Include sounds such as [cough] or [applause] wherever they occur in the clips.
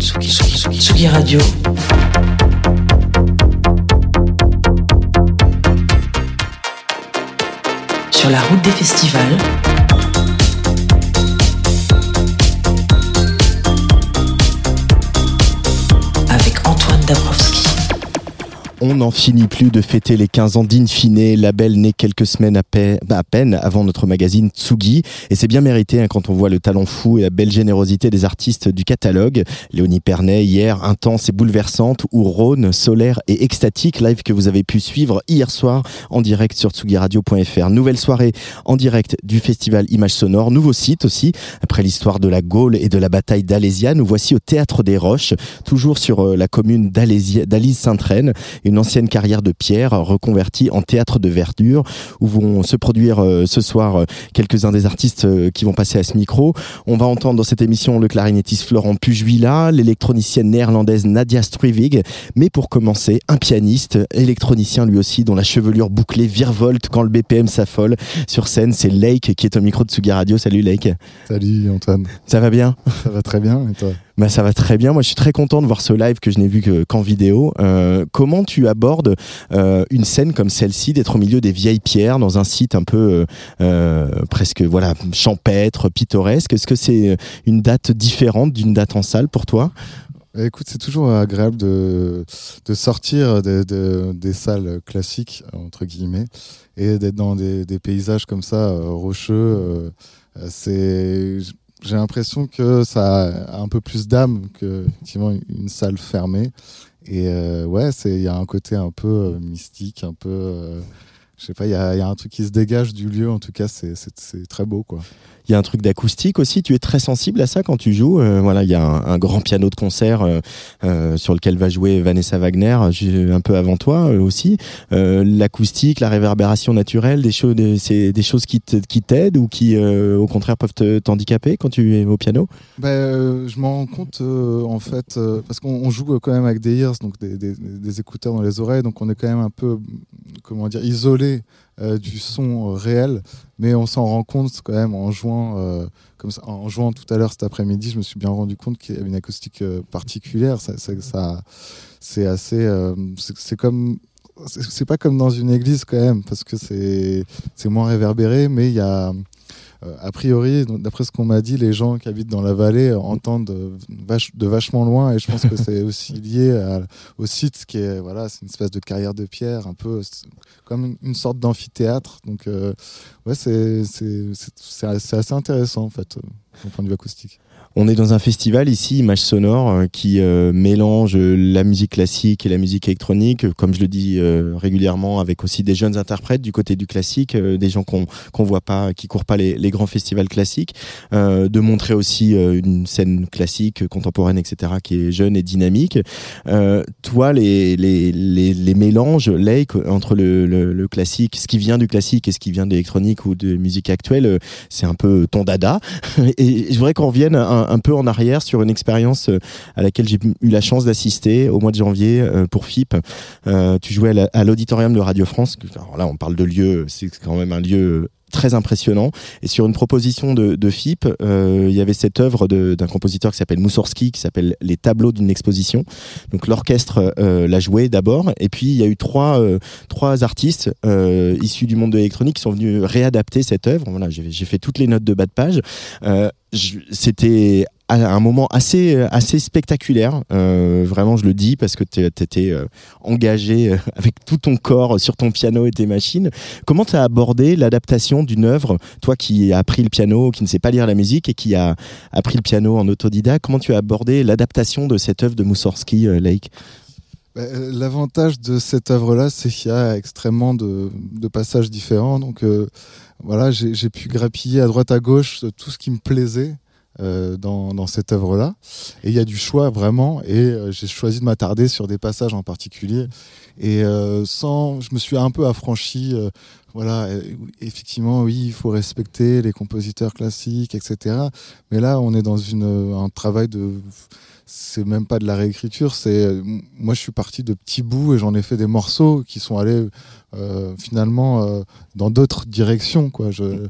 Tsugi, Tsugi, Tsugi, Tsugi Radio. Sur la route des festivals. Avec Antoine Dabrowski. On n'en finit plus de fêter les 15 ans d'Infine, label né quelques semaines à, peine, à peine avant notre magazine Tsugi. Et c'est bien mérité hein, quand on voit le talent fou et la belle générosité des artistes du catalogue. Léonie Pernet, hier, intense et bouleversante, ou Rhône, solaire et extatique, live que vous avez pu suivre hier soir en direct sur tsugiradio.fr. Nouvelle soirée en direct du festival Images Sonores, nouveau site aussi. Après l'histoire de la Gaule et de la bataille d'Alésia, nous voici au Théâtre des Roches, toujours sur euh, la commune d'Alise-Sainte-Reine une ancienne carrière de pierre reconvertie en théâtre de verdure où vont se produire euh, ce soir euh, quelques-uns des artistes euh, qui vont passer à ce micro. On va entendre dans cette émission le clarinettiste Florent Pujuila, l'électronicienne néerlandaise Nadia Strivig, mais pour commencer, un pianiste, électronicien lui aussi, dont la chevelure bouclée virevolte quand le BPM s'affole. Sur scène, c'est Lake qui est au micro de Suga Radio. Salut Lake. Salut Antoine. Ça va bien? Ça va très bien et toi? Bah, ça va très bien. Moi, je suis très content de voir ce live que je n'ai vu qu'en vidéo. Euh, comment tu abordes euh, une scène comme celle-ci, d'être au milieu des vieilles pierres dans un site un peu euh, presque voilà champêtre, pittoresque? Est-ce que c'est une date différente d'une date en salle pour toi? Écoute, c'est toujours agréable de, de sortir de, des salles classiques, entre guillemets, et d'être dans des, des, paysages comme ça, rocheux. c'est j'ai l'impression que ça a un peu plus d'âme que effectivement une salle fermée. Et euh, ouais, c'est il y a un côté un peu euh, mystique, un peu, euh, je sais pas, il y a, y a, un truc qui se dégage du lieu. En tout cas, c'est très beau, quoi. Il y a un truc d'acoustique aussi. Tu es très sensible à ça quand tu joues. Euh, voilà, il y a un, grand piano de concert euh, euh, sur lequel va jouer Vanessa Wagner un peu avant toi aussi. L'acoustique, la réverbération naturelle, des choses, c'est des choses qui t'aident ou qui, au contraire, peuvent t'handicaper quand tu es au piano? Ben, je m'en rends compte en fait parce qu'on joue quand même avec des ears, donc des, des, des, écouteurs dans les oreilles, donc on est quand même un peu, comment dire, isolé du son euh, réel, mais on s'en rend compte quand même en jouant, euh, comme ça, en jouant tout à l'heure cet après-midi, je me suis bien rendu compte qu'il y avait une acoustique particulière. Ça, c'est assez, c'est comme c'est pas comme dans une église quand même parce que c'est moins réverbéré mais il y a euh, a priori, d'après ce qu'on m'a dit, les gens qui habitent dans la vallée entendent de, de vachement loin, et je pense que c'est [laughs] aussi lié à, au site, qui est voilà, c'est une espèce de carrière de pierre, un peu comme une sorte d'amphithéâtre. Donc, euh, ouais, c'est assez intéressant en fait, euh, du point de vue acoustique. On est dans un festival ici, Image Sonore, euh, qui euh, mélange euh, la musique classique et la musique électronique, comme je le dis régulièrement, avec aussi des jeunes interprètes du côté du classique, des gens qu'on qu'on voit pas, qui courent pas les, les grands festivals classiques, de montrer aussi une scène classique, contemporaine, etc., qui est jeune et dynamique. toi, les, les, les, les mélanges, Lake, entre le, le, le, classique, ce qui vient du classique et ce qui vient de l'électronique ou de musique actuelle, c'est un peu ton dada. [laughs] Et je voudrais qu'on revienne à peu en arrière sur une expérience euh, à laquelle j'ai eu la chance d'assister au mois de janvier euh, pour FIP. Euh, tu jouais à l'auditorium de Radio France. Alors là, on parle de lieu, c'est quand même un lieu très impressionnant. Et sur une proposition de, FIP, euh, il y avait cette œuvre d'un compositeur qui s'appelle Moussorski, qui s'appelle Les tableaux d'une exposition. Donc l'orchestre euh, l'a joué d'abord, et puis il y a eu trois, euh, trois artistes issus du monde de l'électronique qui sont venus réadapter cette œuvre. Voilà, j'ai fait toutes les notes de bas de page. C'était un moment assez assez spectaculaire. Euh, vraiment, je le dis parce que tu étais euh, engagé euh, avec tout ton corps sur ton piano et tes machines. Comment tu as abordé l'adaptation d'une œuvre, toi qui as appris le piano, qui ne sais pas lire la musique et qui a appris le piano en autodidacte Comment tu as abordé l'adaptation de cette œuvre de Moussorski, Lake? Bah, L'avantage de cette œuvre-là, c'est qu'il y a extrêmement de, passages différents. Donc voilà, j'ai pu grappiller à droite à gauche tout ce qui me plaisait. Euh, dans, cette œuvre-là. Et il y a du choix vraiment, et euh, j'ai choisi de m'attarder sur des passages en particulier. Et euh, sans, je me suis un peu affranchi. voilà, effectivement, oui, il faut respecter les compositeurs classiques, etc. Mais là, on est dans une, un travail de. C'est même pas de la réécriture, c'est. euh, Moi, je suis parti de petits bouts et j'en ai fait des morceaux qui sont allés euh, finalement euh, dans d'autres directions. Quoi. Je,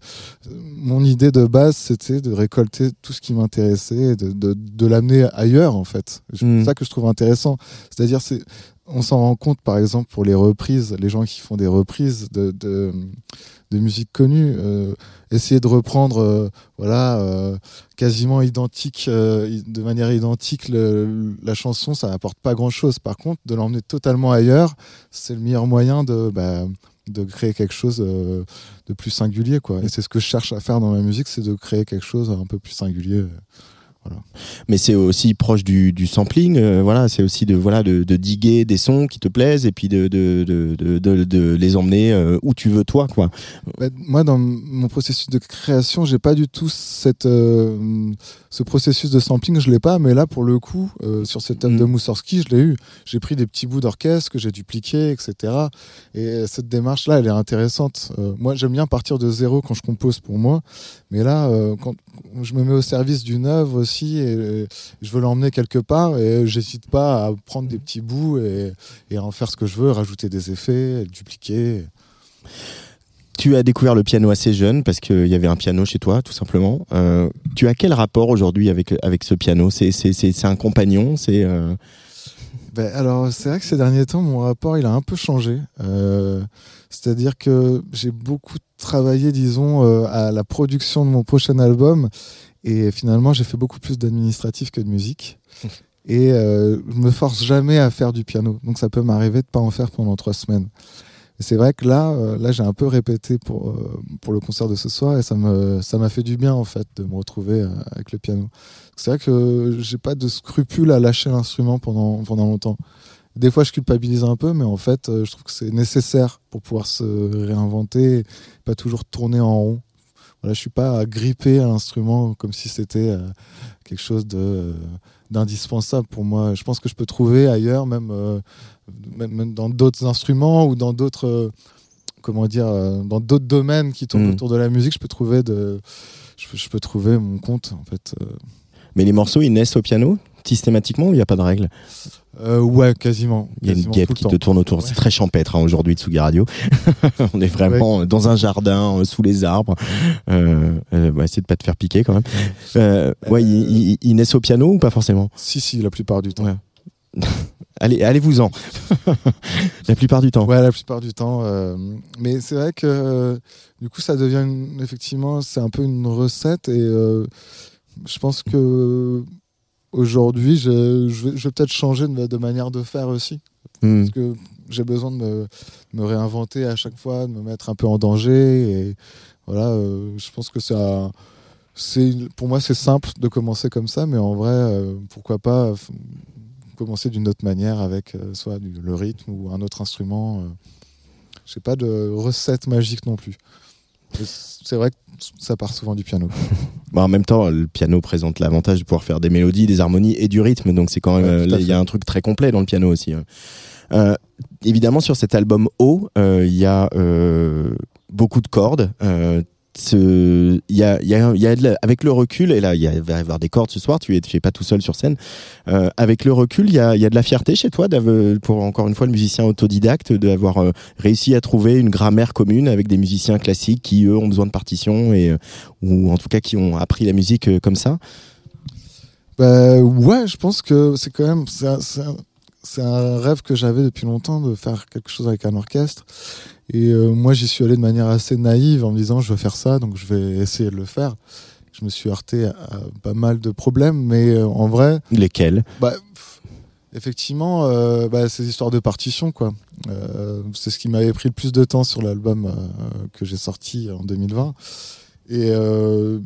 mon idée de base, c'était de récolter tout ce qui m'intéressait et de, de, de l'amener ailleurs, en fait. C'est Mm. ça que je trouve intéressant. C'est-à-dire, c'est on s'en rend compte, par exemple, pour les reprises, les gens qui font des reprises de, musique connue, euh, essayer de reprendre, euh, voilà, euh, quasiment identique, de manière identique, la chanson, ça n'apporte pas grand-chose. Par contre, de l'emmener totalement ailleurs, c'est le meilleur moyen de, bah, de créer quelque chose de plus singulier, quoi. Et c'est ce que je cherche à faire dans ma musique, c'est de créer quelque chose un peu plus singulier. Mais c'est aussi proche du, du sampling, euh, voilà, c'est aussi de voilà de, de diguer des sons qui te plaisent et puis de de, de, les emmener euh, où tu veux toi quoi. Bah, moi, dans mon processus de création, j'ai pas du tout cette, euh, ce processus de sampling, je l'ai pas. Mais là, pour le coup, sur cette œuvre Mm. de Moussorski, je l'ai eu. J'ai pris des petits bouts d'orchestre que j'ai dupliqués, etc. Et cette démarche-là, elle est intéressante. Moi, j'aime bien partir de zéro quand je compose pour moi. Mais là, quand je me mets au service d'une œuvre aussi, et, je veux l'emmener quelque part, et j'hésite pas à prendre des petits bouts et, et à en faire ce que je veux, rajouter des effets, dupliquer. Tu as découvert le piano assez jeune parce qu'il y avait un piano chez toi, tout simplement. Euh, tu as quel rapport aujourd'hui avec, avec ce piano? C'est c'est- c'est- c'est un compagnon C'est euh, Ben, alors, c'est vrai que ces derniers temps, mon rapport, il a un peu changé. Euh, C'est-à-dire que j'ai beaucoup travaillé, disons, à la production de mon prochain album. Et finalement, j'ai fait beaucoup plus d'administratif que de musique. [laughs] Et euh, je me force jamais à faire du piano. Donc, ça peut m'arriver de pas en faire pendant trois semaines. Et c'est vrai que là, euh, là, j'ai un peu répété pour, euh, pour le concert de ce soir et ça me, ça m'a fait du bien, en fait, de me retrouver euh, avec le piano. C'est vrai que j'ai pas de scrupule à lâcher l'instrument pendant, pendant longtemps. Des fois, je culpabilise un peu, mais en fait, je trouve que c'est nécessaire pour pouvoir se réinventer, pas toujours tourner en rond. Voilà, je suis pas grippé à l'instrument comme si c'était euh, quelque chose de euh, d'indispensable pour moi. Je pense que je peux trouver ailleurs, même, euh, même, dans d'autres instruments ou dans d'autres euh, comment dire, euh, dans d'autres domaines qui tournent Mm. autour de la musique, je peux trouver de, je, peux- je peux trouver mon compte en fait. Mais les morceaux, ils naissent au piano systématiquement ou il n'y a pas de règle? Euh, ouais, quasiment. Il y a une guêpe qui te tourne autour. Ouais. C'est très champêtre hein, aujourd'hui de Tsugi Radio. [laughs] On est vraiment dans un jardin, euh, sous les arbres. Euh, euh, ouais, essayer de pas te faire piquer quand même. Euh, ouais, ils, ils- ils naissent au piano ou pas forcément? Si, si, la plupart du temps. Ouais. [laughs] Allez, allez-vous-en. [laughs] La plupart du temps. Ouais, la plupart du temps. mais c'est vrai que du coup, ça devient une- effectivement, c'est un peu une recette et je pense que aujourd'hui, je, je vais, je vais peut-être changer de, de manière de faire aussi Hmm. parce que j'ai besoin de me, me réinventer à chaque fois, de me mettre un peu en danger et voilà. euh, je pense que ça, c'est pour moi, c'est simple de commencer comme ça, mais en vrai, euh, pourquoi pas f- commencer d'une autre manière avec euh, soit du- le rythme ou un autre instrument. Euh. J'ai pas de recette magique non plus. C'est vrai que ça part souvent du piano. [laughs] Bon, en même temps, le piano présente l'avantage de pouvoir faire des mélodies, des harmonies et du rythme. Donc c'est quand même, Ouais, euh, il y a un truc très complet dans le piano aussi. hein. Euh, évidemment, sur cet album O, euh, il y a euh, beaucoup de cordes. Il y a, avec le recul, et là il va y avoir des cordes ce soir, tu es, tu pas tout seul sur scène. Euh, avec le recul, il y a, de la fierté chez toi, pour encore une fois le musicien autodidacte, d'avoir euh, réussi à trouver une grammaire commune avec des musiciens classiques qui eux ont besoin de partitions et euh, ou en tout cas qui ont appris la musique euh, comme ça? Bah, ouais, je pense que c'est quand même c'est un rêve que j'avais depuis longtemps de faire quelque chose avec un orchestre. Et euh, moi, j'y suis allé de manière assez naïve en me disant je veux faire ça, donc je vais essayer de le faire. Je me suis heurté à, à pas mal de problèmes, mais euh, en vrai, Lesquels? bah, pff, effectivement, euh, bah, ces histoires de partition, quoi. C'est ce qui m'avait pris le plus de temps sur l'album que j'ai sorti en 2020. Et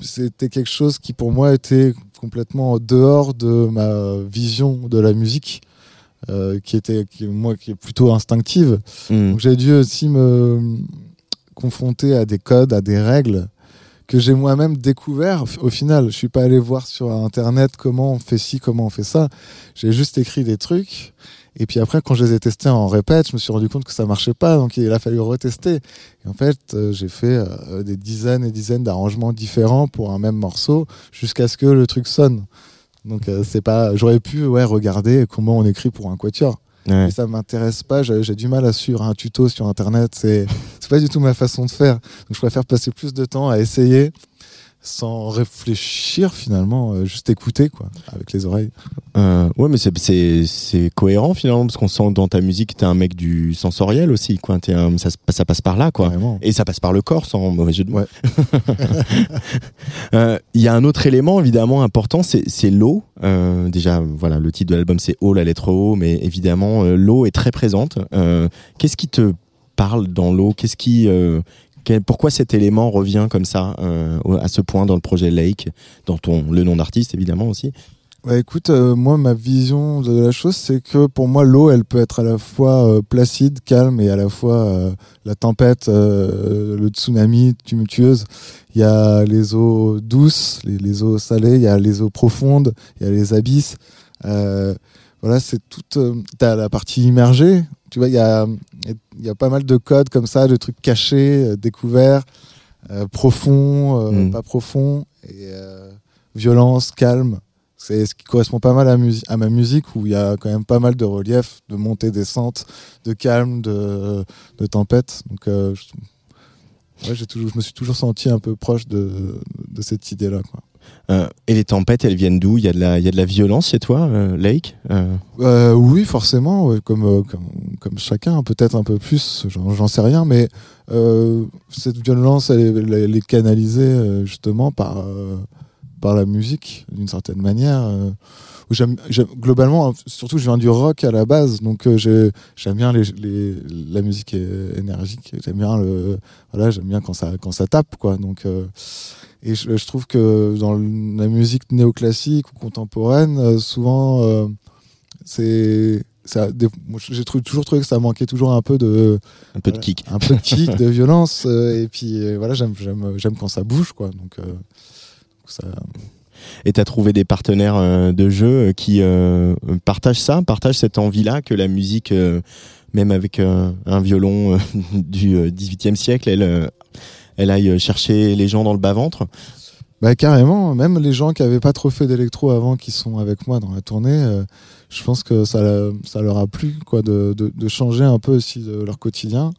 c'était quelque chose qui, pour moi, était complètement en dehors de ma vision de la musique, euh, qui était, qui, moi, qui est plutôt instinctive. Hmm. Donc j'ai dû aussi me confronté à des codes, à des règles que j'ai moi-même découvert au final. Je suis pas allé voir sur internet comment on fait ci, comment on fait ça. J'ai juste écrit des trucs. Et puis après, quand je les ai testés en répète, je me suis rendu compte que ça marchait pas, donc il a fallu retester. Et en fait, euh, j'ai fait euh, des dizaines et dizaines d'arrangements différents pour un même morceau, jusqu'à ce que le truc sonne. Donc euh, c'est pas, j'aurais pu ouais regarder comment on écrit pour un quatuor. Ouais. Mais ça m'intéresse pas, j'ai du mal à suivre un tuto sur internet, c'est c'est pas du tout ma façon de faire. Donc je préfère passer plus de temps à essayer sans réfléchir finalement, euh, juste écouter quoi, avec les oreilles. Euh, ouais, mais c'est- cohérent finalement parce qu'on sent dans ta musique t'es un mec du sensoriel aussi, quoi. T'es un- ça, ça passe par là, quoi. Vraiment. Et ça passe par le corps, sans mauvais jeu de mots. Ouais. [laughs] Euh, Il y a un autre élément évidemment important, c'est l'eau. Euh, déjà, voilà, le titre de l'album c'est O, la lettre O, mais évidemment l'eau est très présente. Qu'est-ce qui te parle dans l'eau? Qu'est-ce qui euh, pourquoi cet élément revient comme ça euh, à ce point dans le projet Lake, dans ton le nom d'artiste évidemment aussi? Ouais, écoute, euh, moi, ma vision de la chose, c'est que pour moi, l'eau, elle peut être à la fois euh, placide, calme, et à la fois la tempête, le tsunami, tumultueuse. Il y a les eaux douces, les, eaux salées, il y a les eaux profondes, il y a les abysses. Voilà, c'est toute. T'as la partie immergée. Tu vois, il y a, il y a pas mal de codes comme ça, de trucs cachés, euh, découverts, euh, profonds, euh, Mm. pas profonds, et violence, calme. C'est ce qui correspond pas mal à, ma musique où il y a quand même pas mal de relief, de montée, descente, de calme, de, de tempête. Donc, je, ouais, toujours, je me suis toujours senti un peu proche de, de cette idée-là. Quoi. Euh, et les tempêtes, elles viennent d'où? Il y a de la y a de la violence chez toi, euh, Lake? Euh, oui, forcément, comme, comme, chacun, peut-être un peu plus, j'en sais rien, mais cette violence, elle est, canalisée justement par, par la musique, d'une certaine manière. globalement, surtout, je viens du rock à la base, donc j'ai- j'aime bien la musique énergique, j'aime bien voilà, bien quand ça, quand ça tape, quoi. Donc, et je, je trouve que dans la musique néoclassique ou contemporaine, euh, souvent, euh, c'est j'ai toujours trouvé que ça manquait toujours un peu de un peu de voilà, kick. un peu de [laughs] kick, de violence, euh, et puis euh, voilà, j'aime quand ça bouge, quoi. Donc, euh, ça, Et tu as trouvé des partenaires euh, de jeu euh, qui euh, partagent ça, partagent cette envie-là que la musique, euh, même avec euh, un violon euh, [laughs] du euh, 18e siècle, elle, euh, elle aille chercher les gens dans le bas-ventre. Bah carrément, même les gens qui avaient pas trop fait d'électro avant, qui sont avec moi dans la tournée, euh, je pense que ça, ça leur a plu quoi, de, de, changer un peu aussi de leur quotidien.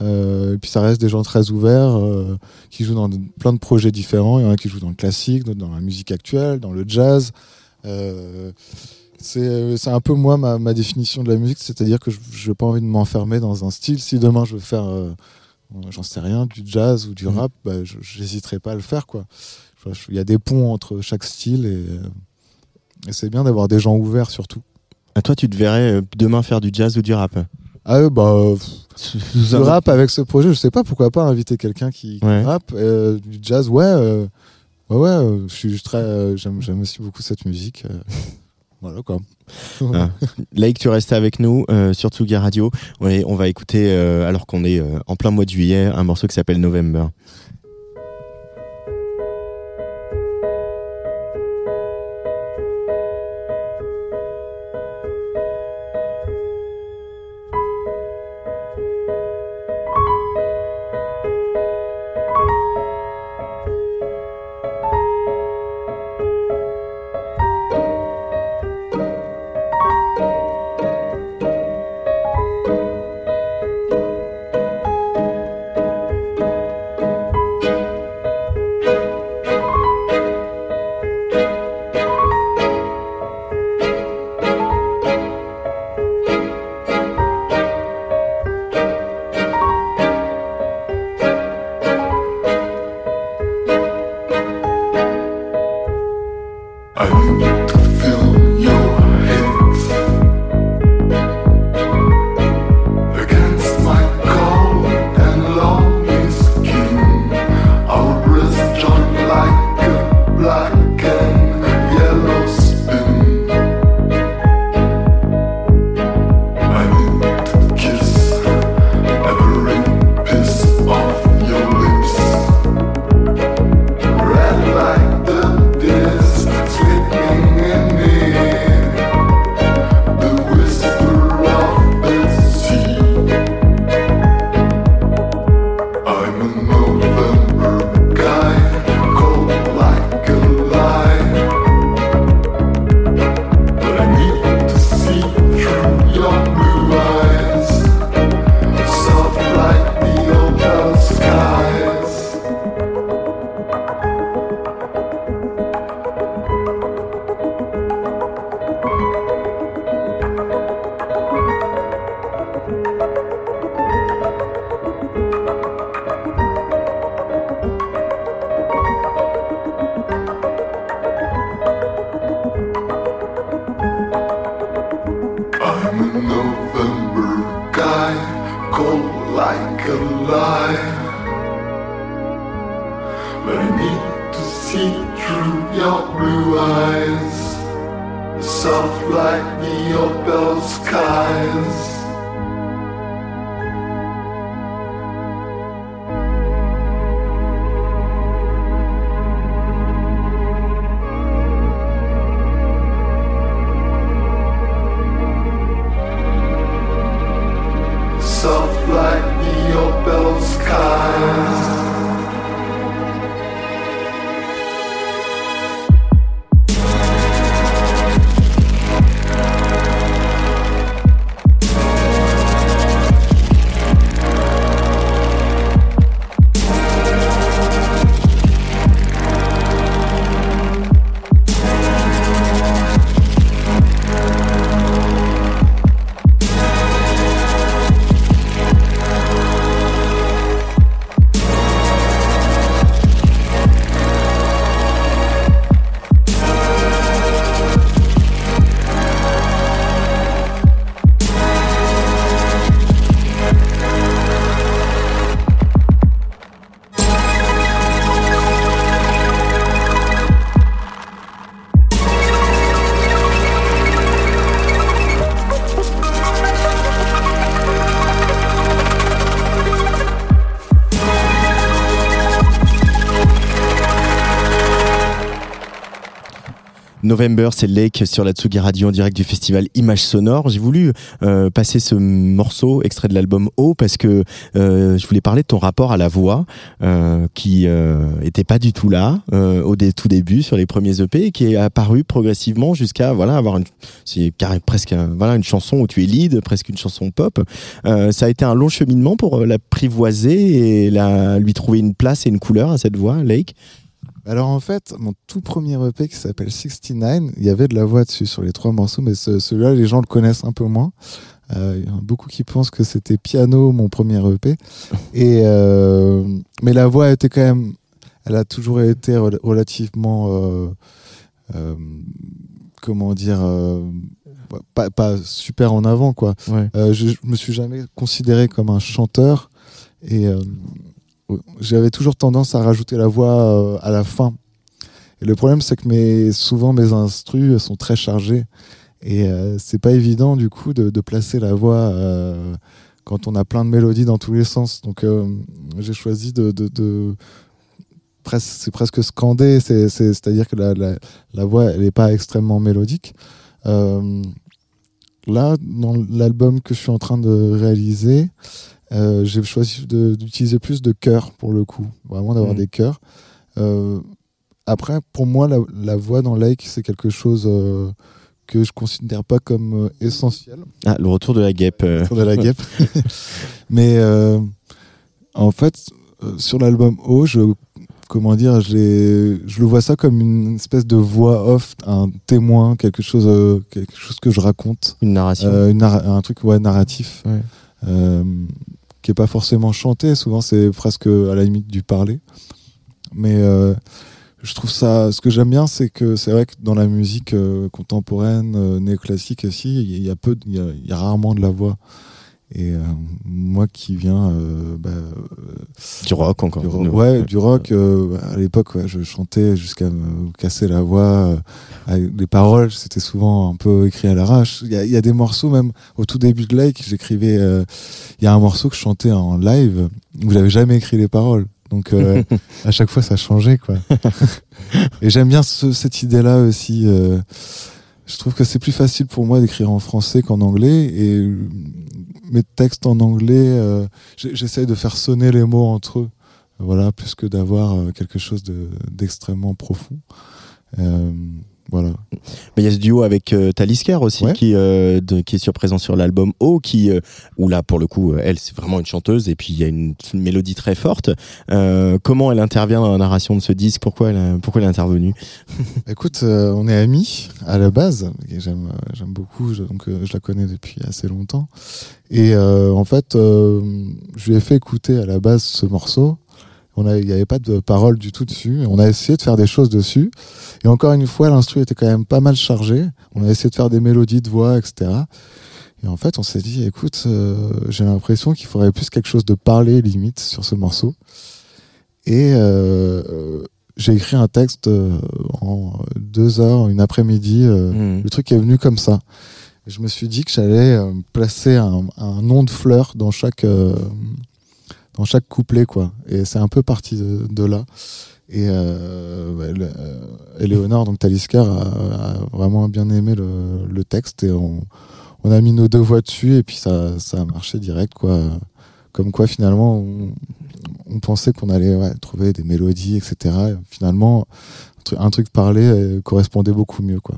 Euh, et puis ça reste des gens très ouverts, euh, qui jouent dans plein de projets différents. Il y en a qui jouent dans le classique, d'autres dans la musique actuelle, dans le jazz. Euh, c'est un peu moi ma, ma définition de la musique, c'est-à-dire que je n'ai pas envie de m'enfermer dans un style. Si demain je veux faire, euh, j'en sais rien, du jazz ou du Mhm. rap, bah, j'hésiterai pas à le faire quoi. Il y a des ponts entre chaque style et, euh, et c'est bien d'avoir des gens ouverts surtout. À toi, tu te verrais euh, demain faire du jazz ou du rap? Ah euh, bah euh, du rap avec ce projet, je sais pas pourquoi pas inviter quelqu'un qui, Ouais. rappe, euh, du jazz, ouais, euh, ouais ouais, euh, je suis très, euh, j'aime aussi beaucoup cette musique. euh, [laughs] voilà quoi. Ah. [laughs] Lake, tu restes avec nous euh, sur Tsugi Radio. On va écouter, euh, alors qu'on est euh, en plein mois de juillet, un morceau qui s'appelle November. November, c'est Lake sur la Tsugi Radio en direct du festival Images Sonores. J'ai voulu euh, passer ce morceau extrait de l'album O parce que euh, je voulais parler de ton rapport à la voix euh, qui était pas du tout là au tout début sur les premiers EP et qui est apparu progressivement jusqu'à voilà avoir une presque voilà une chanson où tu es lead, presque une chanson pop. Ça a été un long cheminement pour l'apprivoiser et la, lui trouver une place et une couleur à cette voix, Lake? Alors en fait, mon tout premier EP qui s'appelle 69, il y avait de la voix dessus sur les trois morceaux, mais ce- celui-là, les gens le connaissent un peu moins. Euh, Il y en a beaucoup qui pensent que c'était Piano, mon premier EP. [laughs] Et, euh, mais la voix était quand même, elle a toujours été rel- relativement, euh, comment dire, pas, pas super en avant, quoi. Ouais. Je, je me suis jamais considéré comme un chanteur et j'avais toujours tendance à rajouter la voix euh, à la fin. Et le problème, c'est que souvent mes instrus sont très chargés et euh, c'est pas évident du coup de, placer la voix euh, quand on a plein de mélodies dans tous les sens. Donc euh, j'ai choisi de, c'est presque scandé, c'est, c'est, c'est-à-dire que la, voix n'est pas extrêmement mélodique. Là, dans l'album que je suis en train de réaliser, euh, j'ai choisi d'utiliser plus de chœurs pour le coup, vraiment d'avoir Mhm. des chœurs. Euh, après, pour moi, la, la voix dans Lake, c'est quelque chose euh, que je considère pas comme essentiel Ah, le retour de la guêpe. euh. sur de la guêpe. [laughs] [laughs] Mais en fait, sur l'album O, je comment dire, je, le vois ça comme une espèce de voix off, un témoin, quelque chose, quelque chose que je raconte, Une narration. Une un truc ouais, narratif, Ouais. euh, qui est pas forcément chanté. Souvent, c'est presque à la limite du parler. Mais euh, je trouve ça. Ce que j'aime bien, c'est que c'est vrai que dans la musique euh, contemporaine, euh, néoclassique aussi, il y a peu, il y a, il y a rarement de la voix. Et euh, moi qui viens euh, bah, du rock encore. du rock, Nous. ouais, du rock. euh, à l'époque, ouais, je chantais jusqu'à me casser la voix. euh, les paroles, c'était souvent un peu écrit à l'arrache. Il y y a des morceaux, même au tout début de Lake, j'écrivais. euh, Il y a un morceau que je chantais en live où j'avais jamais écrit les paroles. Donc euh, [laughs] à chaque fois, ça changeait, quoi. [laughs] Et j'aime bien ce- cette idée-là aussi. euh, je trouve que c'est plus facile pour moi d'écrire en français qu'en anglais. Et euh, mes textes en anglais, euh, j'essaye de faire sonner les mots entre eux. Voilà, plus que d'avoir euh, quelque chose de- d'extrêmement profond. Voilà. Mais il y a ce duo avec euh, Talisker aussi Ouais. qui, euh, de- qui est sur présent sur l'album O, qui, euh, où là pour le coup, euh, elle c'est vraiment une chanteuse et puis il y a une, une mélodie très forte. Euh, comment elle intervient dans la narration de ce disque? Pourquoi elle, a- pourquoi elle est intervenue? [laughs] Écoute, euh, on est amis à la base. et J'aime, j'aime beaucoup. je- donc, euh, je la connais depuis assez longtemps. Et euh, en fait, euh, je lui ai fait écouter à la base ce morceau. On Il n'y avait pas de paroles du tout dessus. On a essayé de faire des choses dessus. Et encore une fois, l'instru était quand même pas mal chargé. On a essayé de faire des mélodies de voix, etc. Et en fait, on s'est dit, écoute, euh, j'ai l'impression qu'il faudrait plus quelque chose de parler limite sur ce morceau. Et euh, euh, j'ai écrit un texte en deux heures, une après-midi. euh, Mhm. Le truc est venu comme ça. Et je me suis dit que j'allais placer un, un nom de fleur dans chaque chaque couplet, quoi. Et c'est un peu parti de, là. Et euh, euh, Éléonore, donc Talisker, a, vraiment bien aimé le, texte et on, a mis nos deux voix dessus et puis ça, ça a marché direct, quoi. Comme quoi, finalement, on, pensait qu'on allait trouver des mélodies, etc. Et finalement, un truc, parlé euh, correspondait beaucoup mieux, quoi.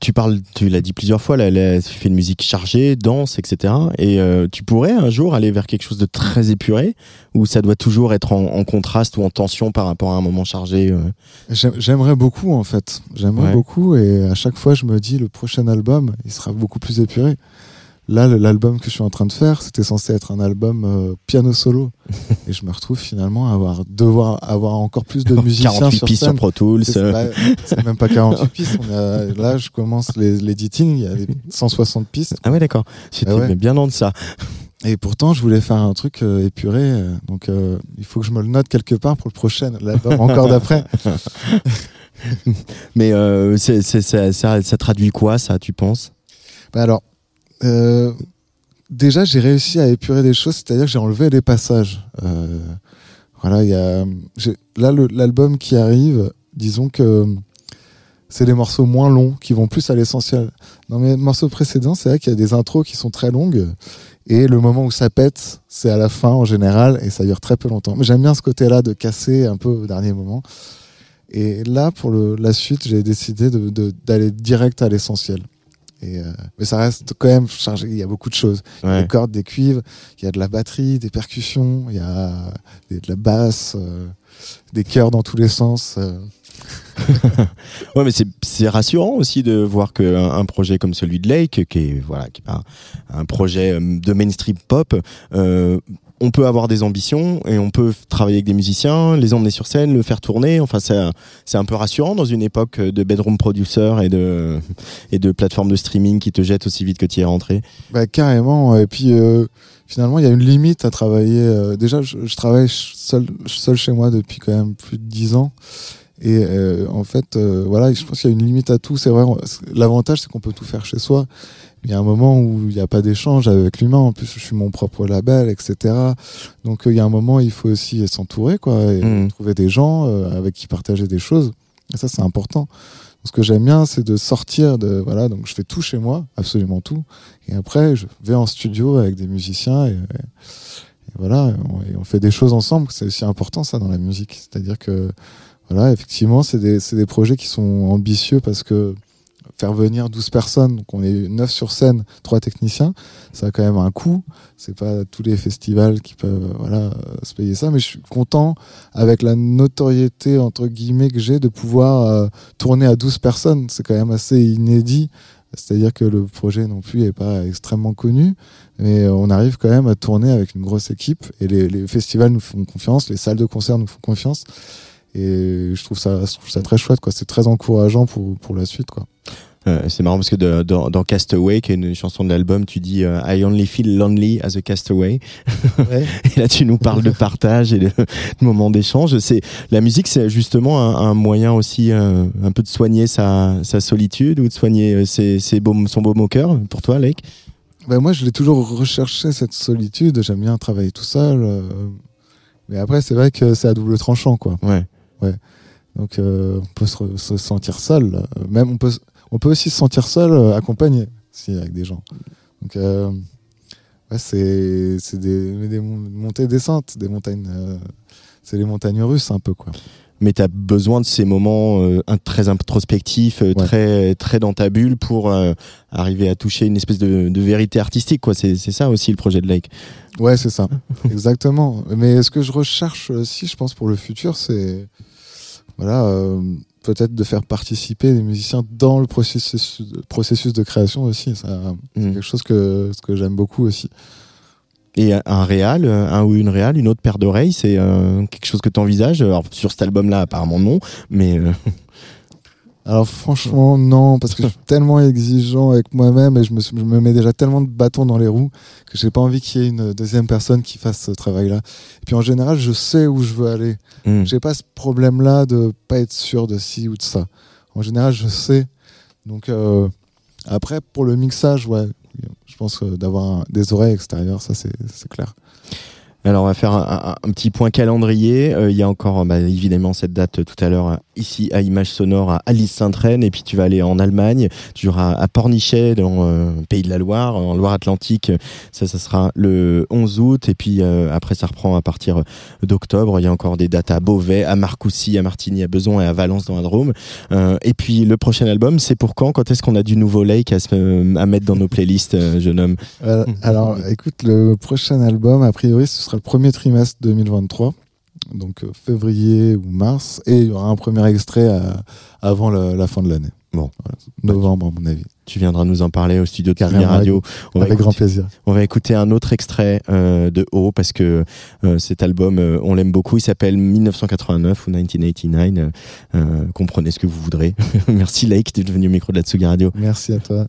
Tu parles, tu l'as dit plusieurs fois, là, là, tu fais une musique chargée, danse, etc. Et euh, tu pourrais un jour aller vers quelque chose de très épuré, ou ça doit toujours être en, en contraste ou en tension par rapport à un moment chargé. euh? J'aime- J'aimerais beaucoup en fait. J'aimerais Ouais. beaucoup et à chaque fois je me dis le prochain album il sera beaucoup plus épuré. Là l'album que je suis en train de faire c'était censé être un album euh, piano solo [laughs] et je me retrouve finalement à avoir devoir avoir encore plus de musiciens 48 sur pistes sur. Pro Tools. C'est même pas 48 [laughs] pistes. On là je commence l'editing il y a des 160 pistes Ah ouais, d'accord. J'étais Ah ouais. bien de ça. et pourtant je voulais faire un truc euh, épuré euh, donc euh, il faut que je me le note quelque part pour le prochain l'album [laughs] encore d'après. Mais ça traduit quoi, ça, tu penses? Bah alors, euh, déjà, j'ai réussi à épurer des choses, c'est-à-dire que j'ai enlevé les passages. Euh, voilà, il y a là l'album qui arrive. Disons que c'est des morceaux moins longs qui vont plus à l'essentiel. Dans mes morceaux précédents, c'est vrai qu'il y a des intros qui sont très longues et le moment où ça pète, c'est à la fin en général et ça dure très peu longtemps. Mais j'aime bien ce côté-là de casser un peu au dernier moment. Et là, pour la suite, j'ai décidé d'aller direct à l'essentiel. Et euh, mais ça reste quand même chargé. Il y a beaucoup de choses. Il y a des cordes, des cuivres, il y a de la batterie, des percussions, il y a des- de la basse, euh, des chœurs dans tous les sens. euh. [laughs] Ouais, mais c'est- rassurant aussi de voir qu'un un projet comme celui de Lake, qui est voilà, qui est un, un projet euh, de mainstream pop, on peut avoir des ambitions et on peut travailler avec des musiciens, les emmener sur scène, le faire tourner. Enfin, c'est un- peu rassurant dans une époque de bedroom producer et de et de plateformes de streaming qui te jettent aussi vite que tu y es rentré. Bah, carrément. Et puis euh, finalement, il y a une limite à travailler. euh, déjà, je, travaille seul, seul chez moi depuis quand même plus de dix ans. Et euh, en fait, euh, voilà, je pense qu'il y a une limite à tout. C'est vrai. L'avantage, c'est qu'on peut tout faire chez soi. Il y a un moment où il n'y a pas d'échange avec l'humain. En plus, je suis mon propre label, etc. Donc, euh, il y a un moment, il faut aussi s'entourer, quoi, et Mhm. trouver des gens euh, avec qui partager des choses. Et ça, c'est important. Ce que j'aime bien, c'est de sortir de voilà. Donc, je fais tout chez moi, absolument tout. Et après, je vais en studio avec des musiciens et, et- et voilà, on, et on fait des choses ensemble. C'est aussi important ça dans la musique. C'est-à-dire que effectivement, c'est des, projets qui sont ambitieux parce que faire venir 12 personnes, donc on est 9 sur scène, 3 techniciens, ça a quand même un coût. C'est pas tous les festivals qui peuvent euh, euh, se payer ça, mais je suis content avec la notoriété entre guillemets que j'ai de pouvoir euh, tourner à 12 personnes. C'est quand même assez inédit. C'est-à-dire que le projet non plus est pas extrêmement connu, mais on arrive quand même à tourner avec une grosse équipe et les festivals nous font confiance, les salles de concert nous font confiance. Et je trouve ça, je trouve ça très chouette, quoi. C'est très encourageant pour, pour la suite, quoi. Euh, c'est marrant parce que de- dans, dans Castaway, qui est une chanson de l'album, tu dis euh, I only feel lonely as a castaway. [laughs] Et là, tu nous parles de partage et de, de moments d'échange. C'est la musique, c'est justement un, un moyen aussi euh, un peu de soigner sa, sa solitude ou de soigner ses, ses baumes- son baume au cœur. Pour toi, Lake? Ben moi, je l'ai toujours recherché, cette solitude. J'aime bien travailler tout seul. Mais après, c'est vrai que c'est à double tranchant, quoi. Ouais. Donc, euh, on peut se, sentir seul. Même, on peut, on peut aussi se sentir seul, euh, accompagné, si, avec des gens. Donc, euh, ouais, c'est c'est des, des mon- montées descentes, des montagnes. euh, c'est les montagnes russes, un peu, quoi. Mais tu as besoin de ces moments très introspectifs, Ouais. très, très dans ta bulle pour arriver à toucher une espèce de, de vérité artistique. quoi. C'est c'est ça aussi le projet de Lake. Ouais, c'est ça. Exactement. Mais ce que je recherche aussi, je pense, pour le futur, c'est voilà, euh, peut-être de faire participer les musiciens dans le processus, processus de création aussi. Ça, c'est Mm. quelque chose que, que j'aime beaucoup aussi. Et un- réal, euh, un ou une réal, une autre paire d'oreilles, c'est euh, quelque chose que tu envisages Alors sur cet album-là, apparemment non, mais euh, [laughs] Alors franchement, non, parce que je suis tellement exigeant avec moi-même et je me, je me mets déjà tellement de bâtons dans les roues que j'ai pas envie qu'il y ait une deuxième personne qui fasse ce travail-là. Et puis en général, je sais où je veux aller. Hmm. J'ai pas ce problème-là de pas être sûr de ci ou de ça. En général, je sais. Donc euh, après, pour le mixage, ouais, je pense que d'avoir un- des oreilles extérieures, ça c'est clair. Alors on va faire un, un- un petit point calendrier. Euh, il y a encore bah, évidemment cette date euh, tout à l'heure euh, ici à Image Sonore à Alice Saint-Traine et puis tu vas aller en Allemagne. Tu iras à Pornichet dans euh, Pays de la Loire, en Loire-Atlantique. Ça, ça sera le 11 août et puis euh, après ça reprend à partir euh, d'octobre. Il y a encore des dates à Beauvais, à Marcoussis, à Martigny, à Beson et à Valence dans la Drôme. Euh, et puis le prochain album, c'est pour quand? Quand est-ce qu'on a du nouveau Lake à, à mettre dans nos playlists, euh, jeune homme? Euh, alors, écoute, le prochain album, a priori, ce sera le premier trimestre 2023, donc euh, février ou mars, et il y aura un premier extrait à- avant la, la fin de l'année. Bon. Voilà. novembre, à mon avis. Tu viendras nous en parler au studio de Tsugi Radio. On va Avec écouter- grand plaisir. On va écouter un autre extrait euh, de O parce que euh, cet album, euh, on l'aime beaucoup. Il s'appelle 1989 ou 1989. Euh, euh, comprenez ce que vous voudrez. [laughs] Merci Lake d'être venu au micro de la Tsugi Radio. Merci à toi.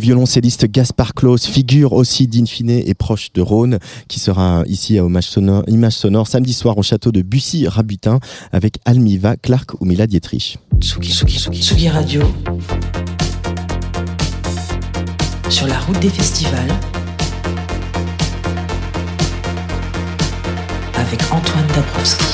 Violoncelliste Gaspard Claus, figure aussi d'Infine et proche de Rhône, qui sera ici à Hommage Sonore, Image Sonore samedi soir au château de Bussy-Rabutin avec Almiva, Clark ou Mila Dietrich. Tsugi, Tsugi, Tsugi, Tsugi Radio. Sur la route des festivals. Avec Antoine Dabrowski.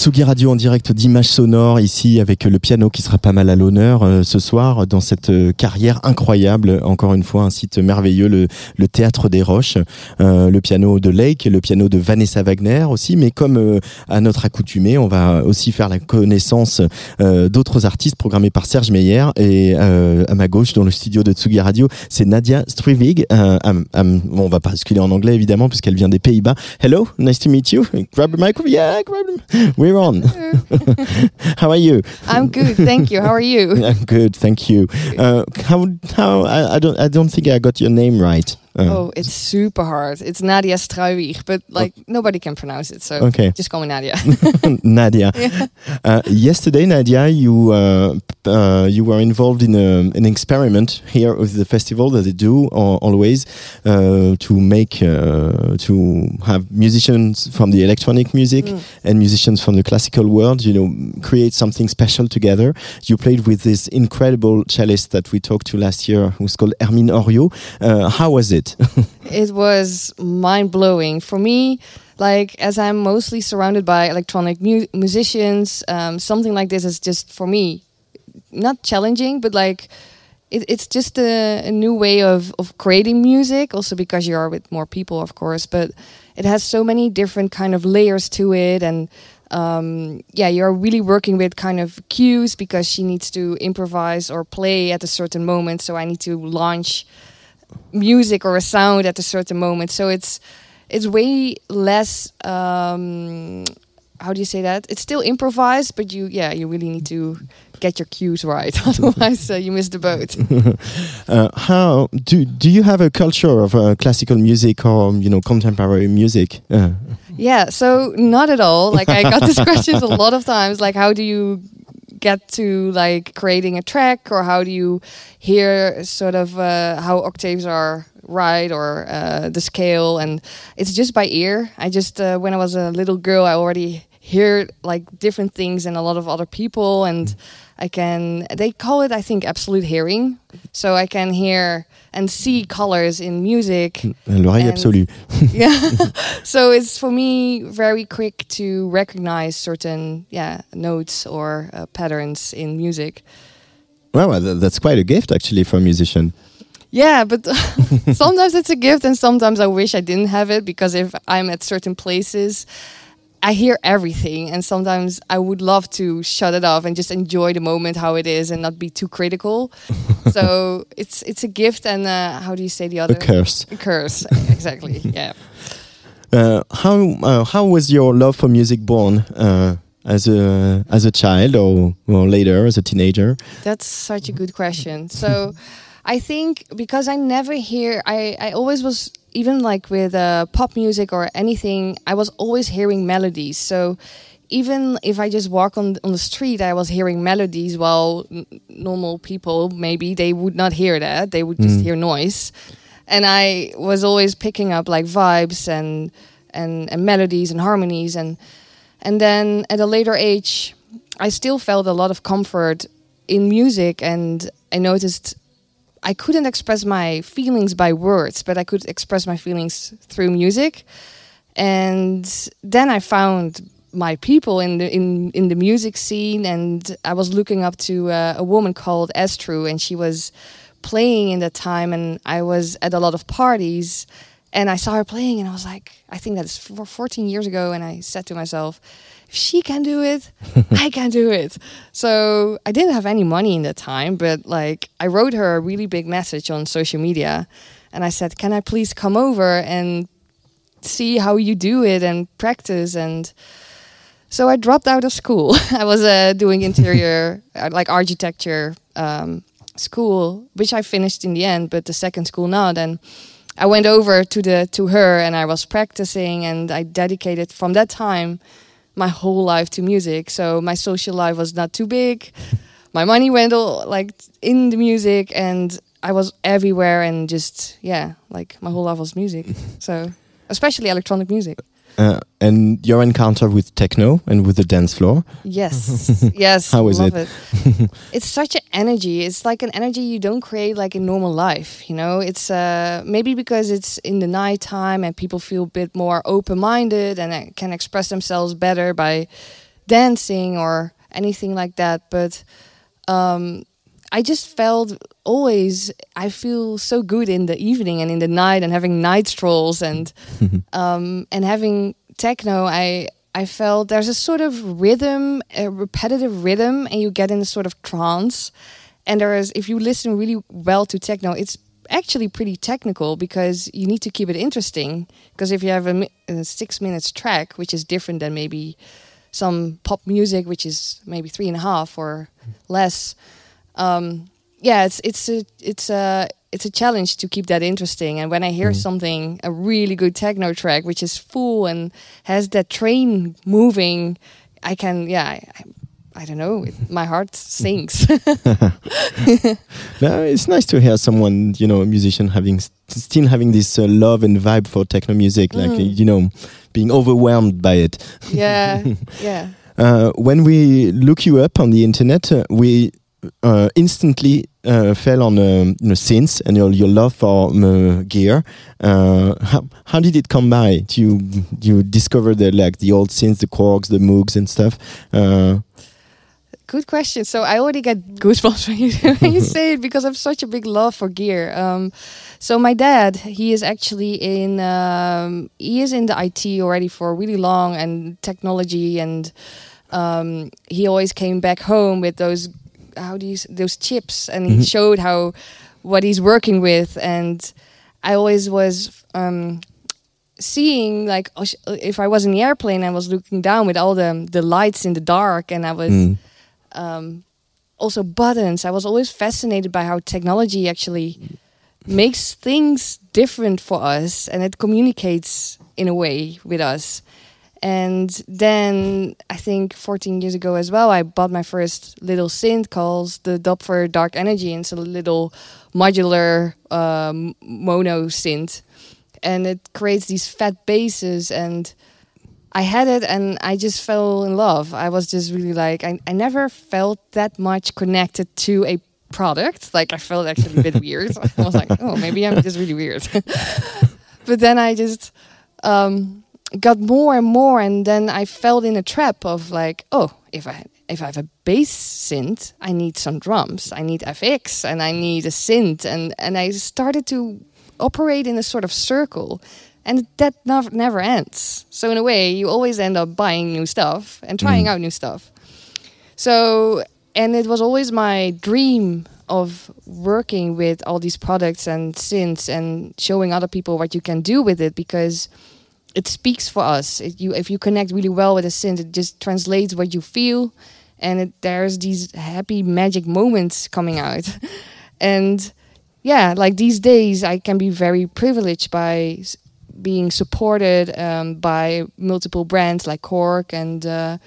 Tsugi Radio en direct d'Image Sonore, ici avec le piano qui sera pas mal à l'honneur euh, ce soir dans cette euh, carrière incroyable. Encore une fois, un site merveilleux, le, le Théâtre des Roches, euh, le piano de Lake, le piano de Vanessa Wagner aussi. Mais comme euh, à notre accoutumée, on va aussi faire la connaissance euh, d'autres artistes programmés par Serge Meyer. Et à ma gauche, dans le studio de Tsugi Radio, c'est Nadia Strivig. Am- bon, on va pas basculer en anglais évidemment puisqu'elle vient des Pays-Bas. Hello, nice to meet you. Grab the microphone. Yeah, grab them. We're on. [laughs] how are you? I'm good, thank you. How are you? [laughs] I'm good, thank you. Uh, how how I, I don't I don't think I got your name right. Uh, Oh, it's super hard. It's Nadia Struijweg, but like nobody can pronounce it, so Okay. just call me Nadia. [laughs] Nadia. [laughs] Uh, yesterday, Nadia, you uh, uh, you were involved in a, an experiment here with the festival that they do always uh, to make uh, to have musicians from the electronic music Mm. and musicians from the classical world, you know, create something special together. You played with this incredible cellist that we talked to last year, who's called Hermine Orio. Uh, how was it? [laughs] it was mind blowing for me. Like as I'm mostly surrounded by electronic mu- musicians, um, something like this is just for me not challenging, but like it, it's just a, a new way of of creating music. Also because you are with more people, of course, but it has so many different kind of layers to it and. Um, yeah, you're really working with kind of cues because she needs to improvise or play at a certain moment. So I need to launch music or a sound at a certain moment. So it's it's way less. Um, how do you say that? It's still improvised, but you yeah you really need to get your cues right, [laughs] otherwise uh, you miss the boat. [laughs] Uh, how do do you have a culture of uh, classical music or you know contemporary music? Uh, yeah, so not at all. Like I got this question a [laughs] lot of times. Like how do you get to like creating a track, or how do you hear sort of uh, how octaves are right or uh, the scale? And it's just by ear. I just uh, when I was a little girl, I already hear like different things and a lot of other people and I can they call it I think absolute hearing so I can hear and see colors in music L'oreille absolue. [laughs] yeah so it's for me very quick to recognize certain yeah notes or uh, patterns in music Well, well, that's quite a gift actually for a musician. yeah but [laughs] sometimes it's a gift and sometimes I wish I didn't have it because if I'm at certain places I hear everything and sometimes I would love to shut it off and just enjoy the moment how it is and not be too critical [laughs] so it's it's a gift and uh, how do you say the A other curse. A curse [laughs] exactly [laughs] yeah Uh, how uh, how was your love for music born? Uh, as a as a child or, or later as a teenager? That's such a good question. So, I think because I never hear, I, I always was, even like with uh, pop music or anything, I was always hearing melodies. So, even if I just walk on, on the street, I was hearing melodies while n- normal people, maybe they would not hear that. They would just hear noise. And I was always picking up like vibes and, and, and melodies and harmonies. And, and then at a later age, I still felt a lot of comfort in music and I noticed I couldn't express my feelings by words, but I could express my feelings through music. And then I found my people in the in in the music scene, and I was looking up to uh, a woman called Estru, and she was playing in that time, and I was at a lot of parties, and I saw her playing, and I was like, I think that's four, 14 years ago, and I said to myself, if she can do it, [laughs] I can do it. So I didn't have any money in that time, but like I wrote her a really big message on social media, and I said, can I please come over and see how you do it and practice and so I dropped out of school. [laughs] I was uh, doing interior, [laughs] uh, like architecture um, school, which I finished in the end, but the second school not. And I went over to the to her, and I was practicing, and I dedicated from that time my whole life to music. So my social life was not too big. [laughs] my money went all like in the music, and I was everywhere and just yeah, like my whole life was music. [laughs] so especially electronic music. Uh, and your encounter with techno and with the dance floor. Yes, [laughs] yes. How is it? it. [laughs] it's such an energy. It's like an energy you don't create like in normal life. You know, it's uh, maybe because it's in the night time and people feel a bit more open-minded and uh, can express themselves better by dancing or anything like that. But um, I just felt always I feel so good in the evening and in the night and having night strolls and [laughs] um, and having techno. I I felt there's a sort of rhythm, a repetitive rhythm, and you get in a sort of trance. And there is, if you listen really well to techno, it's actually pretty technical because you need to keep it interesting. Because if you have a, mi- a six minutes track, which is different than maybe some pop music, which is maybe three and a half or less, um, yeah, it's it's a it's a it's a challenge to keep that interesting. And when I hear something, a really good techno track, which is full and has that train moving, I can yeah. I, I don't know. It, my heart [laughs] sings. No, it's nice to hear someone, you know, a musician having still having this uh, love and vibe for techno music, like Mm. you know, being overwhelmed by it. yeah, [laughs] yeah. Uh, when we look you up on the internet, uh, we uh, instantly uh, fell on um, you know, synths and your, your love for um, gear. Uh, how, how did it come by? Do you you discover the like the old synths, the Korgs, the Moogs, and stuff? Uh, Good question. So I already get goosebumps [laughs] when you when you say it [laughs] because I have such a big love for gear. Um, so my dad, he is actually in um, he is in the IT already for really long and technology, and um, he always came back home with those how do you those chips, and he showed how what he's working with, and I always was. Um, seeing like oh, if I was in the airplane, I was looking down with all the the lights in the dark, and I was mm, um, also buttons. I was always fascinated by how technology actually makes things different for us and it communicates in a way with us. And then I think 14 years ago as well, I bought my first little synth called the Doppler Dark Energy. And it's a little modular um, mono synth. And it creates these fat basses and I had it and I just fell in love. I was just really like, I, I never felt that much connected to a product. Like, I felt actually a bit [laughs] weird. I was like, oh, maybe I'm just really weird. [laughs] but then I just um, got more and more. And then I fell in a trap of like, oh, if I if I have a bass synth, I need some drums, I need FX, and I need a synth, and and I started to operate in a sort of circle, and that never never ends. So in a way, you always end up buying new stuff and hmm. trying out new stuff. So and it was always my dream of working with all these products and synths and showing other people what you can do with it because it speaks for us. You, if you connect really well with a synth, it just translates what you feel, and it, there's these happy magic moments coming out. [laughs] and yeah, like these days, I can be very privileged by being supported um, by multiple brands like Cork and. Uh,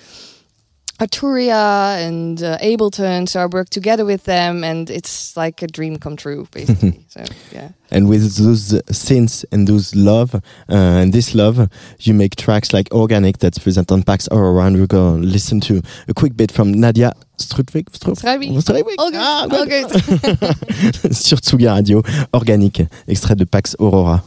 Arturia and uh, Ableton, so I work together with them, and it's like a dream come true, [laughs] basically. so yeah. and with those synths and those love uh, and this love, you make tracks like Organic that's present on PAX Aurora. And we're going to listen to a quick bit from Nadia Strutwig. Strut- Strutwig. Strutwig. All good, Ah, all good. [laughs] sur Tsugi Radio, Organique, extrait de Pax Aurora.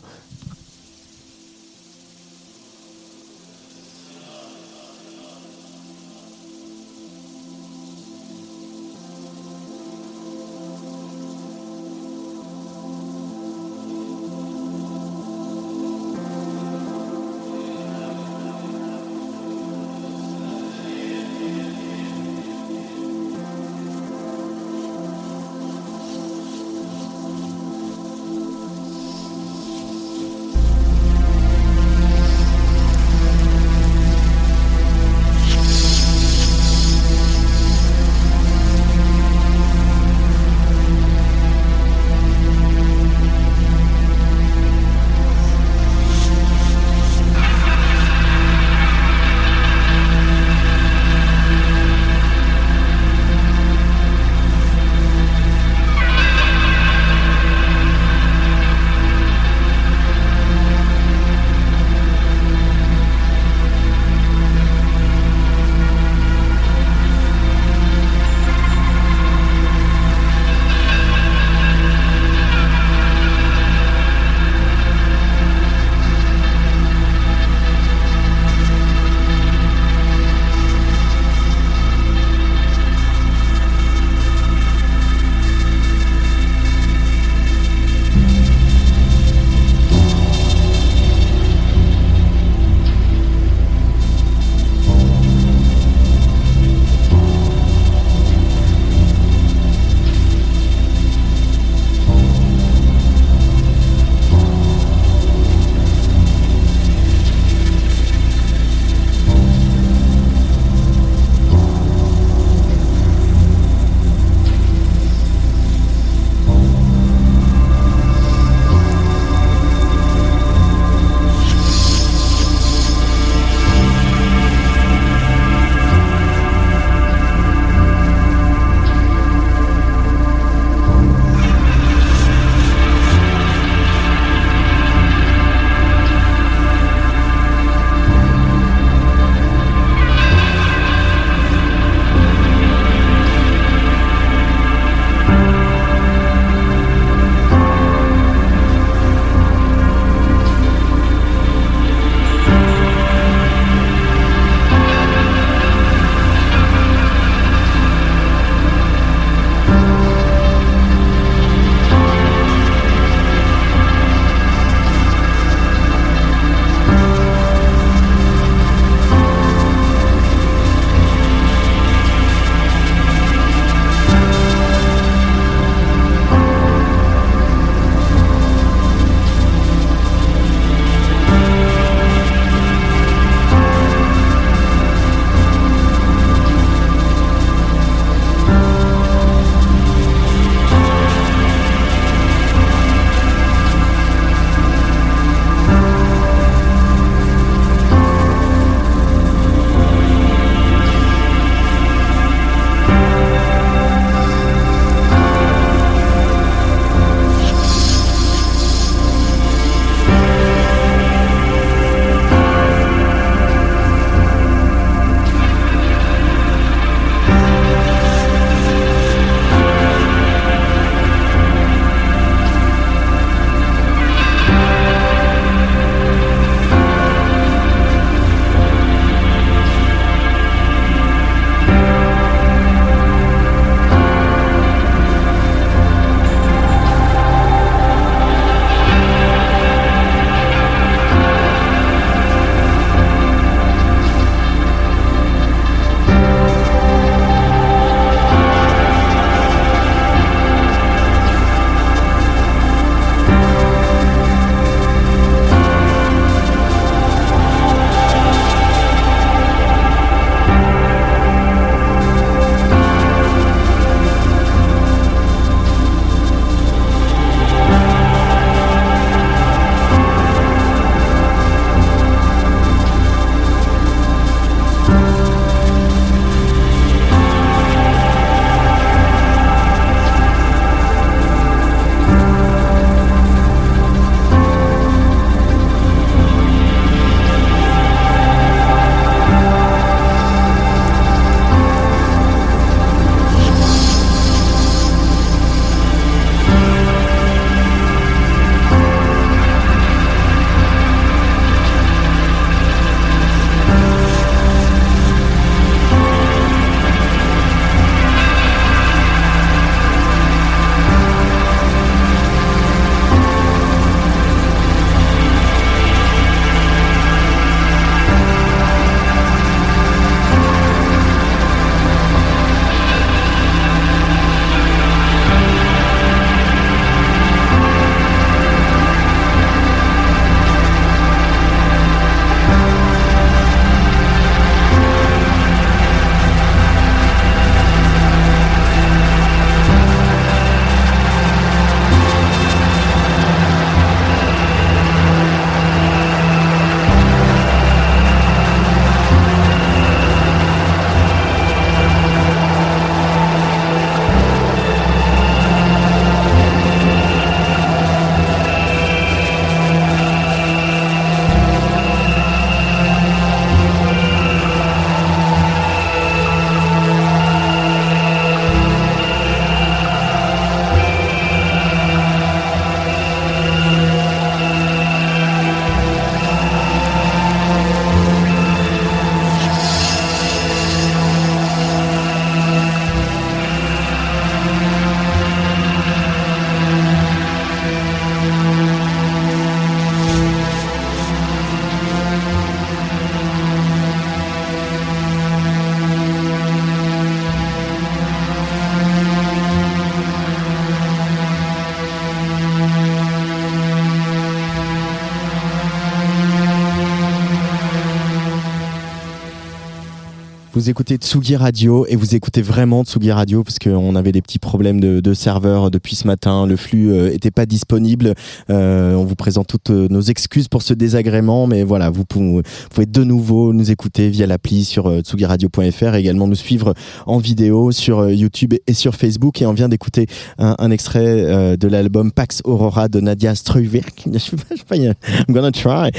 Écoutez Tsugi Radio et vous écoutez vraiment Tsugi Radio parce qu'on avait des petits problèmes de, de serveur depuis ce matin. Le flux euh, était pas disponible. Euh, on vous présente toutes euh, nos excuses pour ce désagrément, mais voilà, vous pouvez, de nouveau nous écouter via l'appli sur euh, tsugiradio.fr et également nous suivre en vidéo sur euh, YouTube et sur Facebook. Et on vient d'écouter un, extrait euh, de l'album Pax Aurora de Nadia Struwwerk. [laughs] Je sais pas, je sais pas, I'm gonna try.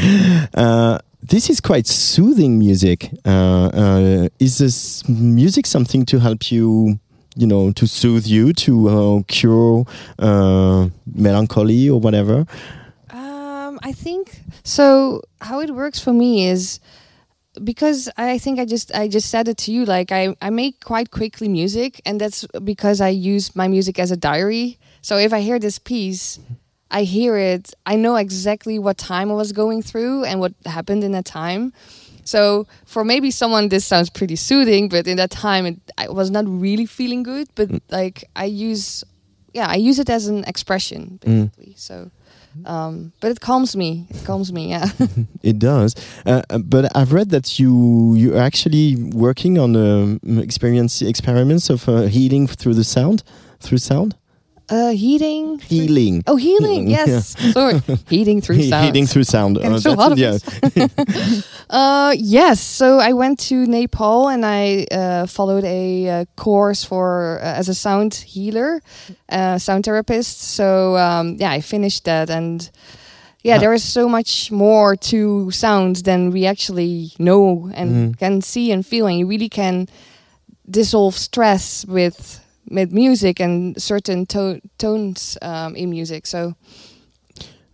This is quite soothing music. Uh, uh, is this music something to help you, you know, to soothe you, to uh, cure uh, melancholy or whatever? Um, I think so. How it works for me is because I think I just I just said it to you. Like I I make quite quickly music, and that's because I use my music as a diary. So if I hear this piece, I hear it. I know exactly what time I was going through and what happened in that time. So for maybe someone, this sounds pretty soothing, but in that time, it, I was not really feeling good. But like I use, yeah, I use it as an expression basically. So, um, but it calms me. It calms me. Yeah. [laughs] It does, uh, uh, but I've read that you you're actually working on um, experience experiments of uh, healing through the sound, through sound, uh, heating. healing. Oh, healing. Yeah. Yes. [laughs] Sorry. heating through sound. healing through sound. Uh, that's- hot of yeah. [laughs] Uh, yes. So I went to Nepal and I uh, followed a uh, course for uh, as a sound healer, uh, sound therapist. So um, yeah, I finished that and. Yeah, there is so much more to sound than we actually know and Mhm. can see and feel, and you really can dissolve stress with with music and certain to- tones um, in music. So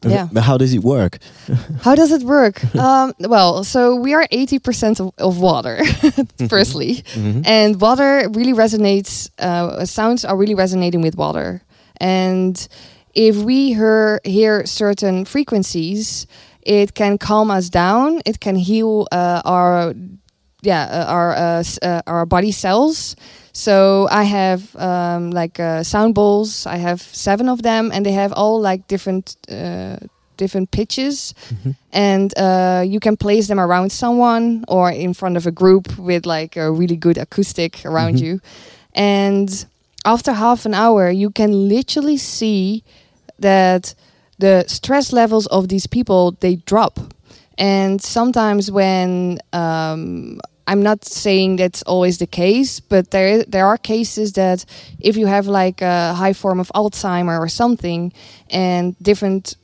Yeah. But how does it work? [laughs] How does it work? um, well, so we are 80% of, of water, [laughs] firstly. Mhm. And water really resonates, uh, sounds are really resonating with water. And if we hear, hear certain frequencies, it can calm us down, it can heal uh, our yeah uh, our uh, uh, our body cells. So I have um, like uh, sound bowls. I have seven of them, and they have all like different uh, different pitches, and uh, you can place them around someone or in front of a group with like a really good acoustic around Mhm. you. And after half an hour, you can literally see that the stress levels of these people they drop and sometimes when um, i'm not saying that's always the case but there there are cases that if you have like a high form of alzheimer or something and different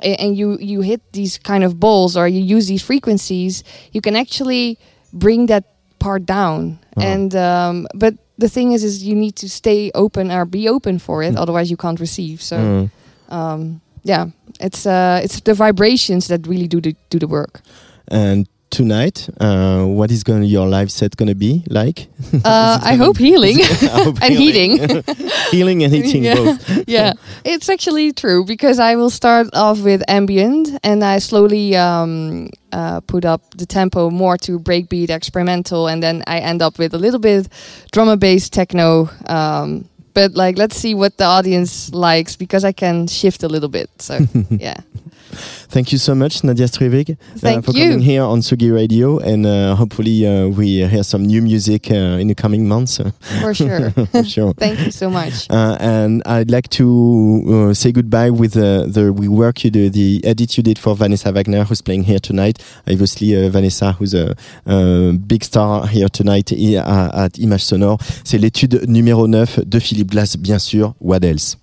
and you you hit these kind of balls or you use these frequencies you can actually bring that part down Wow. and um, but the thing is is you need to stay open or be open for it Mm. otherwise you can't receive so Mm. um, yeah, it's uh, it's the vibrations that really do the do the work. And tonight, uh, what is going your live set going to be like? Uh, [laughs] [laughs] I hope healing hope and heating. [laughs] healing and heating Yeah. both. yeah, it's actually true because I will start off with ambient and I slowly um, uh, put up the tempo more to breakbeat, experimental, and then I end up with a little bit drummer based techno. Um, but like, let's see what the audience likes because I can shift a little bit. So yeah. Thank you so much, Nadia Strivig, uh, for you. coming here on Sugi Radio, and uh, hopefully uh, we hear some new music uh, in the coming months. For sure. [laughs] for sure. [laughs] Thank you so much. Uh, and I'd like to uh, say goodbye with the we work you do the edit you did for Vanessa Wagner who's playing here tonight. Obviously Vanessa who's a, big star here tonight at Image Sonore. C'est l'étude numéro 9 de Philippe Glass bien sûr. What else?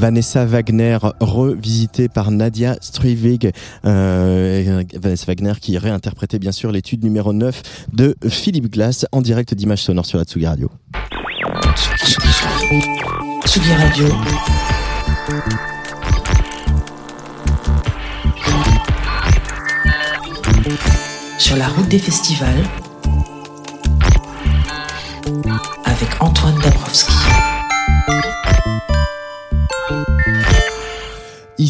Vanessa Wagner revisitée par Nadia Struyvig. Euh, Vanessa Wagner qui réinterprétait bien sûr l'étude numéro 9 de Philippe Glass en direct d'Image Sonore sur la Tsugi Radio. Tsugi Radio. Sur la route des festivals avec Antoine Dabrowski.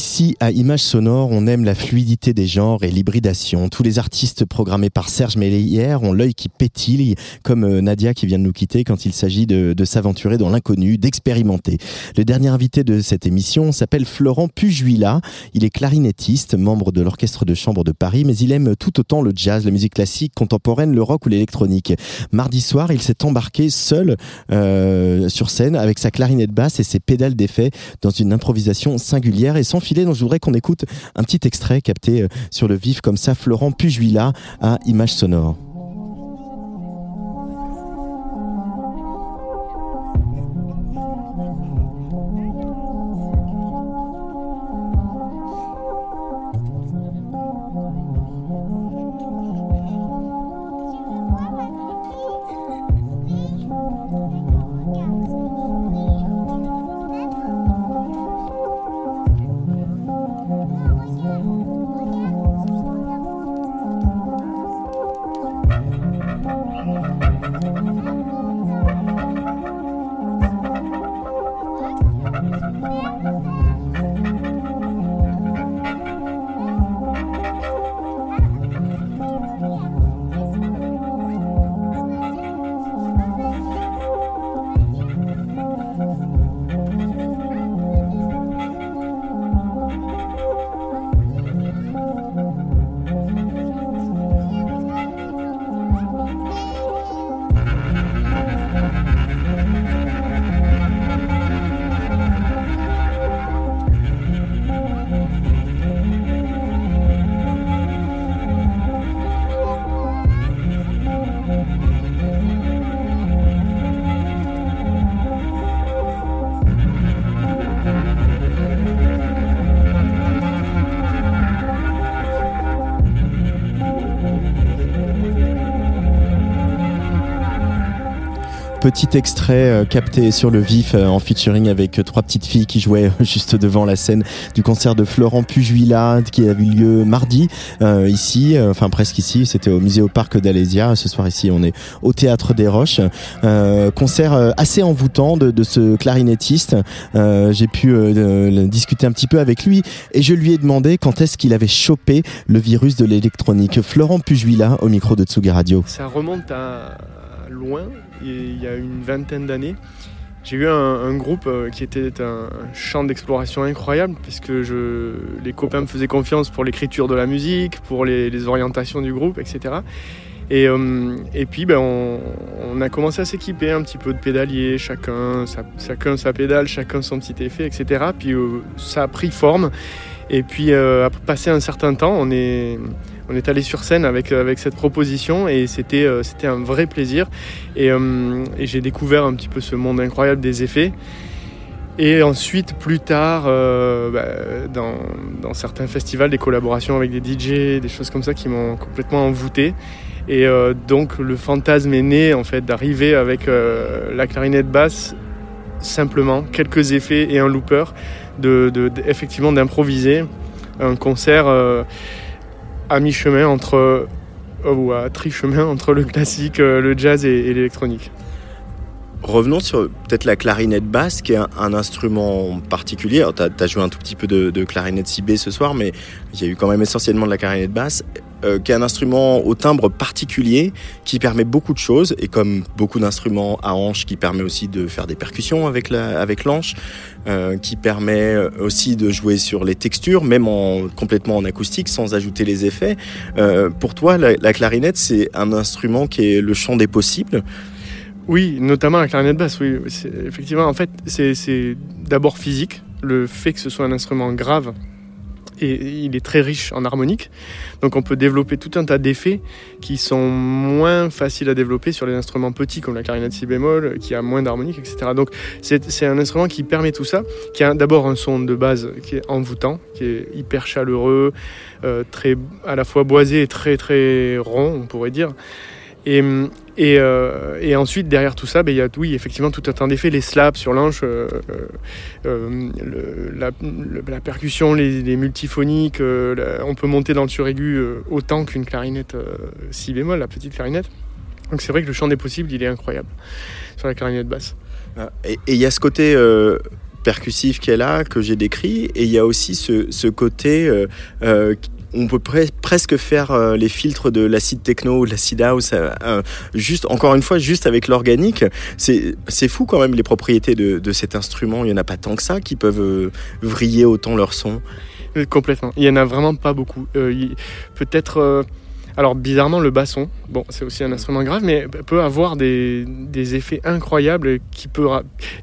Ici, à Image Sonore, on aime la fluidité des genres et l'hybridation. Tous les artistes programmés par Serge Mélière ont l'œil qui pétille, comme euh, Nadia qui vient de nous quitter quand il s'agit de, de s'aventurer dans l'inconnu, d'expérimenter. Le dernier invité de cette émission s'appelle Florent Pujuila. Il est clarinettiste, membre de l'Orchestre de Chambre de Paris, mais il aime tout autant le jazz, la musique classique, contemporaine, le rock ou l'électronique. Mardi soir, il s'est embarqué seul euh, sur scène avec sa clarinette basse et ses pédales d'effet dans une improvisation singulière et sans filet. Donc je voudrais qu'on écoute un petit extrait capté euh, sur le vif comme ça, Florent Pujuila à Image Sonore. Petit extrait euh, capté sur le vif euh, en featuring avec euh, trois petites filles qui jouaient [laughs] juste devant la scène du concert de Florent Pujuila qui a eu lieu mardi ici, enfin presque ici. C'était au musée au parc d'Alésia. Ce soir ici, on est au théâtre des Roches. concert assez envoûtant de, ce clarinettiste. J'ai pu discuter un petit peu avec lui et je lui ai demandé quand est-ce qu'il avait chopé le virus de l'électronique. Florent Pujuila au micro de Tsugi Radio. Ça remonte à loin, il y a une vingtaine d'années. J'ai eu un, un, groupe euh, qui était un champ d'exploration incroyable puisque je, les copains me faisaient confiance pour l'écriture de la musique, pour les, orientations du groupe, etc. Et, euh, et puis ben, on, a commencé à s'équiper un petit peu de pédaliers, chacun sa, chacun sa pédale, chacun son petit effet, etc. Puis euh, ça a pris forme. Et puis euh, après passer un certain temps, on est, on est allé sur scène avec, avec cette proposition et c'était euh, un vrai plaisir. Et, euh, et j'ai découvert un petit peu ce monde incroyable des effets. Et ensuite, plus tard, euh, bah, dans, certains festivals, des collaborations avec des DJ, des choses comme ça qui m'ont complètement envoûté. Et euh, donc, le fantasme est né en fait d'arriver avec euh, la clarinette basse, simplement quelques effets et un looper, de, effectivement d'improviser un concert euh, à mi-chemin entre ou à tri-chemin entre le classique, le jazz et, l'électronique. Revenons sur peut-être la clarinette basse, qui est un, instrument particulier. Tu as, joué un tout petit peu de, de clarinette CB ce soir, mais il y a eu quand même essentiellement de la clarinette basse, euh, qui est un instrument au timbre particulier, qui permet beaucoup de choses, et comme beaucoup d'instruments à hanche, qui permet aussi de faire des percussions avec la, avec l'anche, euh, qui permet aussi de jouer sur les textures, même en complètement en acoustique, sans ajouter les effets. Euh, pour toi, la, la clarinette, c'est un instrument qui est le champ des possibles? Oui, notamment la clarinette basse, oui. Effectivement, en fait, c'est d'abord physique, le fait que ce soit un instrument grave et il est très riche en harmonique. Donc on peut développer tout un tas d'effets qui sont moins faciles à développer sur les instruments petits comme la clarinette si bémol, qui a moins d'harmonique, etc. Donc c'est un instrument qui permet tout ça, qui a d'abord un son de base qui est envoûtant, qui est hyper chaleureux, euh, très à la fois boisé et très très rond, on pourrait dire. Et, et, euh, et, ensuite, derrière tout ça, ben, il y a oui, effectivement tout un tas d'effets, les slaps sur l'anche, euh, euh, la, la, percussion, les, les multiphoniques, on peut monter dans le suraigu autant qu'une clarinette si bémol, la petite clarinette. Donc c'est vrai que le champ des possibles, il est incroyable sur la clarinette basse. Ah, et il y a ce côté percussif est là, que j'ai décrit, et il y a aussi ce côté on peut presque faire euh, les filtres de l'acide techno ou de l'acide house, euh, euh, juste, encore une fois, juste avec l'organique. C'est fou quand même les propriétés de, cet instrument. Il n'y en a pas tant que ça qui peuvent vriller autant leur son. Complètement. Il n'y en a vraiment pas beaucoup. Peut-être alors bizarrement, le basson, bon, c'est aussi un instrument grave, mais peut avoir des, effets incroyables qui peut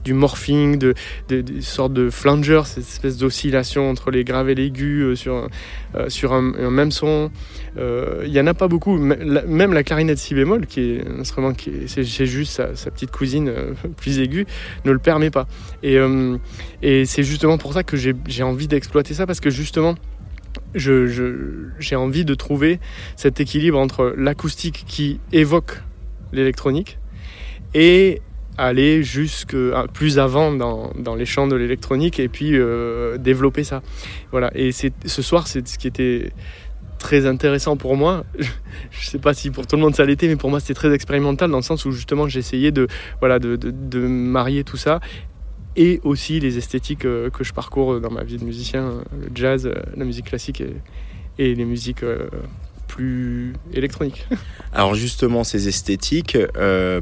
du morphing, de, des sortes de flanger, cette espèce d'oscillation entre les graves et l'aigu euh, sur, euh, sur un, même son. Euh, il n'y en a pas beaucoup. Même la clarinette si bémol, qui est un instrument qui c'est juste sa, petite cousine [laughs] plus aiguë, ne le permet pas. Et, et c'est justement pour ça que j'ai envie d'exploiter ça parce que justement j'ai envie de trouver cet équilibre entre l'acoustique qui évoque l'électronique et aller jusque plus avant dans, dans les champs de l'électronique et puis euh, développer ça. Voilà. Et ce soir, c'est ce qui était très intéressant pour moi. [laughs] Je ne sais pas si pour tout le monde ça l'était, mais pour moi c'était très expérimental dans le sens où justement j'essayais de, voilà, de, de, de, marier tout ça et aussi les esthétiques euh, que je parcours dans ma vie de musicien, euh, le jazz, euh, la musique classique et, les musiques plus électroniques. [laughs] Alors justement, ces esthétiques,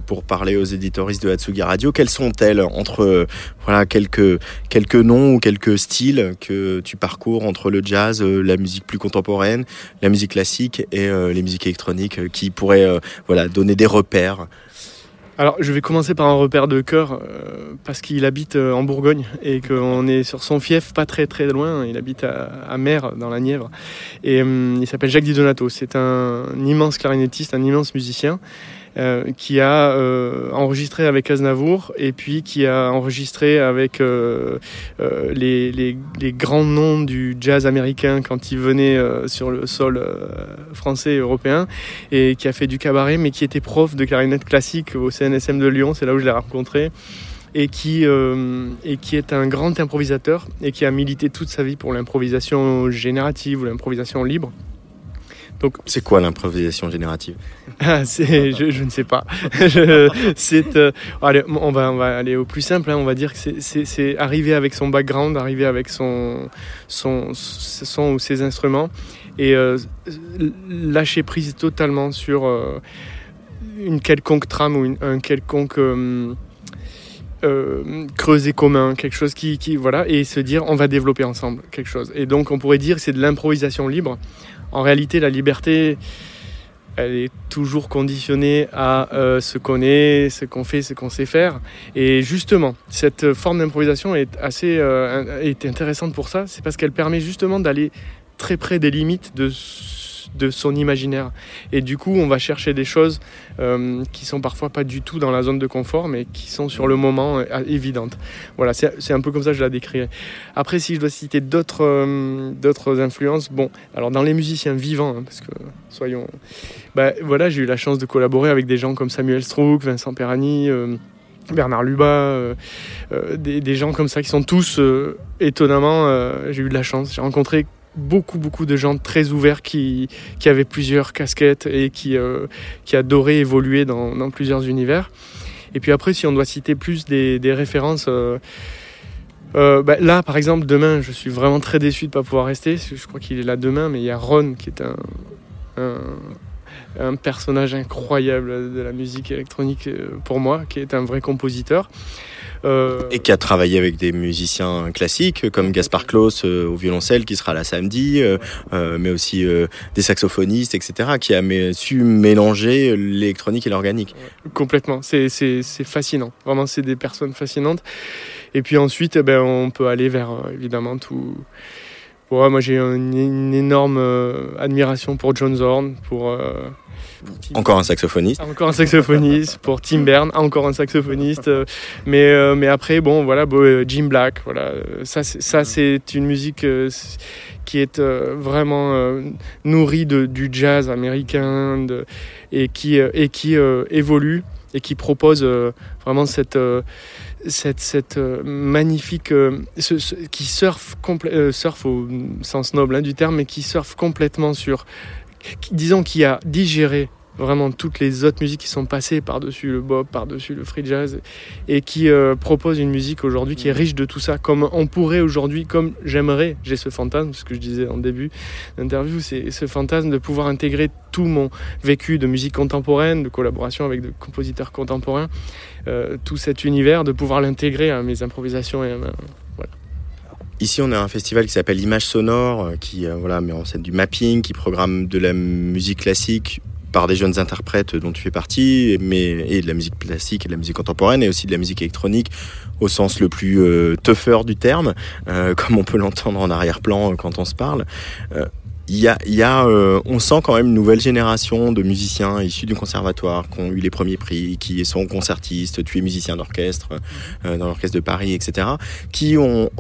pour parler aux éditoristes de Hatsugi Radio, quelles sont-elles entre voilà quelques quelques noms ou quelques styles que tu parcours entre le jazz, la musique plus contemporaine, la musique classique et les musiques électroniques qui pourraient voilà donner des repères alors, je vais commencer par un repère de cœur, euh, parce qu'il habite euh, en Bourgogne et qu'on est sur son fief, pas très très loin. Il habite à, à Mer, dans la Nièvre. Et hum, il s'appelle Jacques Di Donato. C'est un immense clarinettiste, un immense musicien. Euh, qui a euh, enregistré avec Aznavour et puis qui a enregistré avec euh, les, grands noms du jazz américain quand il venait sur le sol français et européen et qui a fait du cabaret mais qui était prof de clarinette classique au CNSM de Lyon, c'est là où je l'ai rencontré et qui est un grand improvisateur et qui a milité toute sa vie pour l'improvisation générative ou l'improvisation libre. Donc, c'est quoi l'improvisation générative? [laughs] Ah, je, je, ne sais pas. [laughs] c'est, euh, allez, on, va, on va aller au plus simple. Hein. on va dire que c'est, arriver avec son background, arriver avec son, son, son ou ses instruments et euh, lâcher prise totalement sur euh, une quelconque trame ou un quelconque creuset commun, quelque chose qui, qui, voilà, et se dire on va développer ensemble quelque chose. Et donc on pourrait dire que c'est de l'improvisation libre en réalité, la liberté, elle est toujours conditionnée à euh, ce qu'on est, ce qu'on fait, ce qu'on sait faire. Et justement, cette forme d'improvisation est assez euh, est intéressante pour ça. C'est parce qu'elle permet justement d'aller très près des limites de de son imaginaire. Et du coup, on va chercher des choses euh, qui sont parfois pas du tout dans la zone de confort, mais qui sont sur le moment euh, évidentes. Voilà, c'est un peu comme ça que je la décrirais. Après, si je dois citer d'autres euh, influences, bon, alors dans les musiciens vivants, hein, parce que soyons, bah, voilà, j'ai eu la chance de collaborer avec des gens comme Samuel Strouk, Vincent Perani. Bernard Lubat, des, des, gens comme ça qui sont tous étonnamment, j'ai eu de la chance. J'ai rencontré beaucoup, beaucoup de gens très ouverts qui, qui avaient plusieurs casquettes et qui, euh, qui adoraient évoluer dans, plusieurs univers. Et puis après, si on doit citer plus des, références, euh, euh, bah, là, par exemple, demain, je suis vraiment très déçu de ne pas pouvoir rester. Je crois qu'il est là demain, mais il y a Ron qui est un, un personnage incroyable de la musique électronique pour moi, qui est un vrai compositeur. Euh, Et qui a travaillé avec des musiciens classiques comme Gaspard Klaus euh, au violoncelle qui sera là samedi, euh, mais aussi des saxophonistes, etc., qui a su mélanger l'électronique et l'organique. Complètement, c'est fascinant. Vraiment, c'est des personnes fascinantes. Et puis ensuite, eh ben, on peut aller vers évidemment tout Ouais, moi j'ai une, une énorme euh, admiration pour John Zorn, pour, euh, pour Encore un saxophoniste. encore un saxophoniste, pour Tim Bern, encore un saxophoniste. euh, mais, mais après, bon, voilà, bon, Jim Black, voilà, ça, c'est- ça c'est une musique qui est vraiment nourrie de, du jazz américain de- et qui, et qui évolue et qui propose vraiment cette. Cette, euh, magnifique euh, qui surfe euh, surfe au sens noble hein, du terme mais qui surfe complètement sur disons qui a digéré vraiment toutes les autres musiques qui sont passées par-dessus le bop, par-dessus le free jazz, et qui propose une musique aujourd'hui qui est riche de tout ça, comme on pourrait aujourd'hui, comme j'aimerais, j'ai ce fantasme, ce que je disais en début d'interview, c'est ce fantasme de pouvoir intégrer tout mon vécu de musique contemporaine, de collaboration avec des compositeurs contemporains, tout cet univers, de pouvoir l'intégrer à mes improvisations Ici, on a un festival qui s'appelle Image Sonore, euh, qui euh, voilà, met en scène du mapping, qui programme de la musique classique par des jeunes interprètes dont tu fais partie, mais, et de la musique classique et de la musique contemporaine, et aussi de la musique électronique au sens le plus euh, tougher du terme, euh, [laughs] comme on peut l'entendre en arrière-plan euh, quand on se parle. Il y a, y a, euh, on sent quand même une nouvelle génération de musiciens issus du conservatoire qui ont eu les premiers prix, qui sont concertistes, tu es musicien d'orchestre euh, dans l'orchestre de Paris, etc., qui ont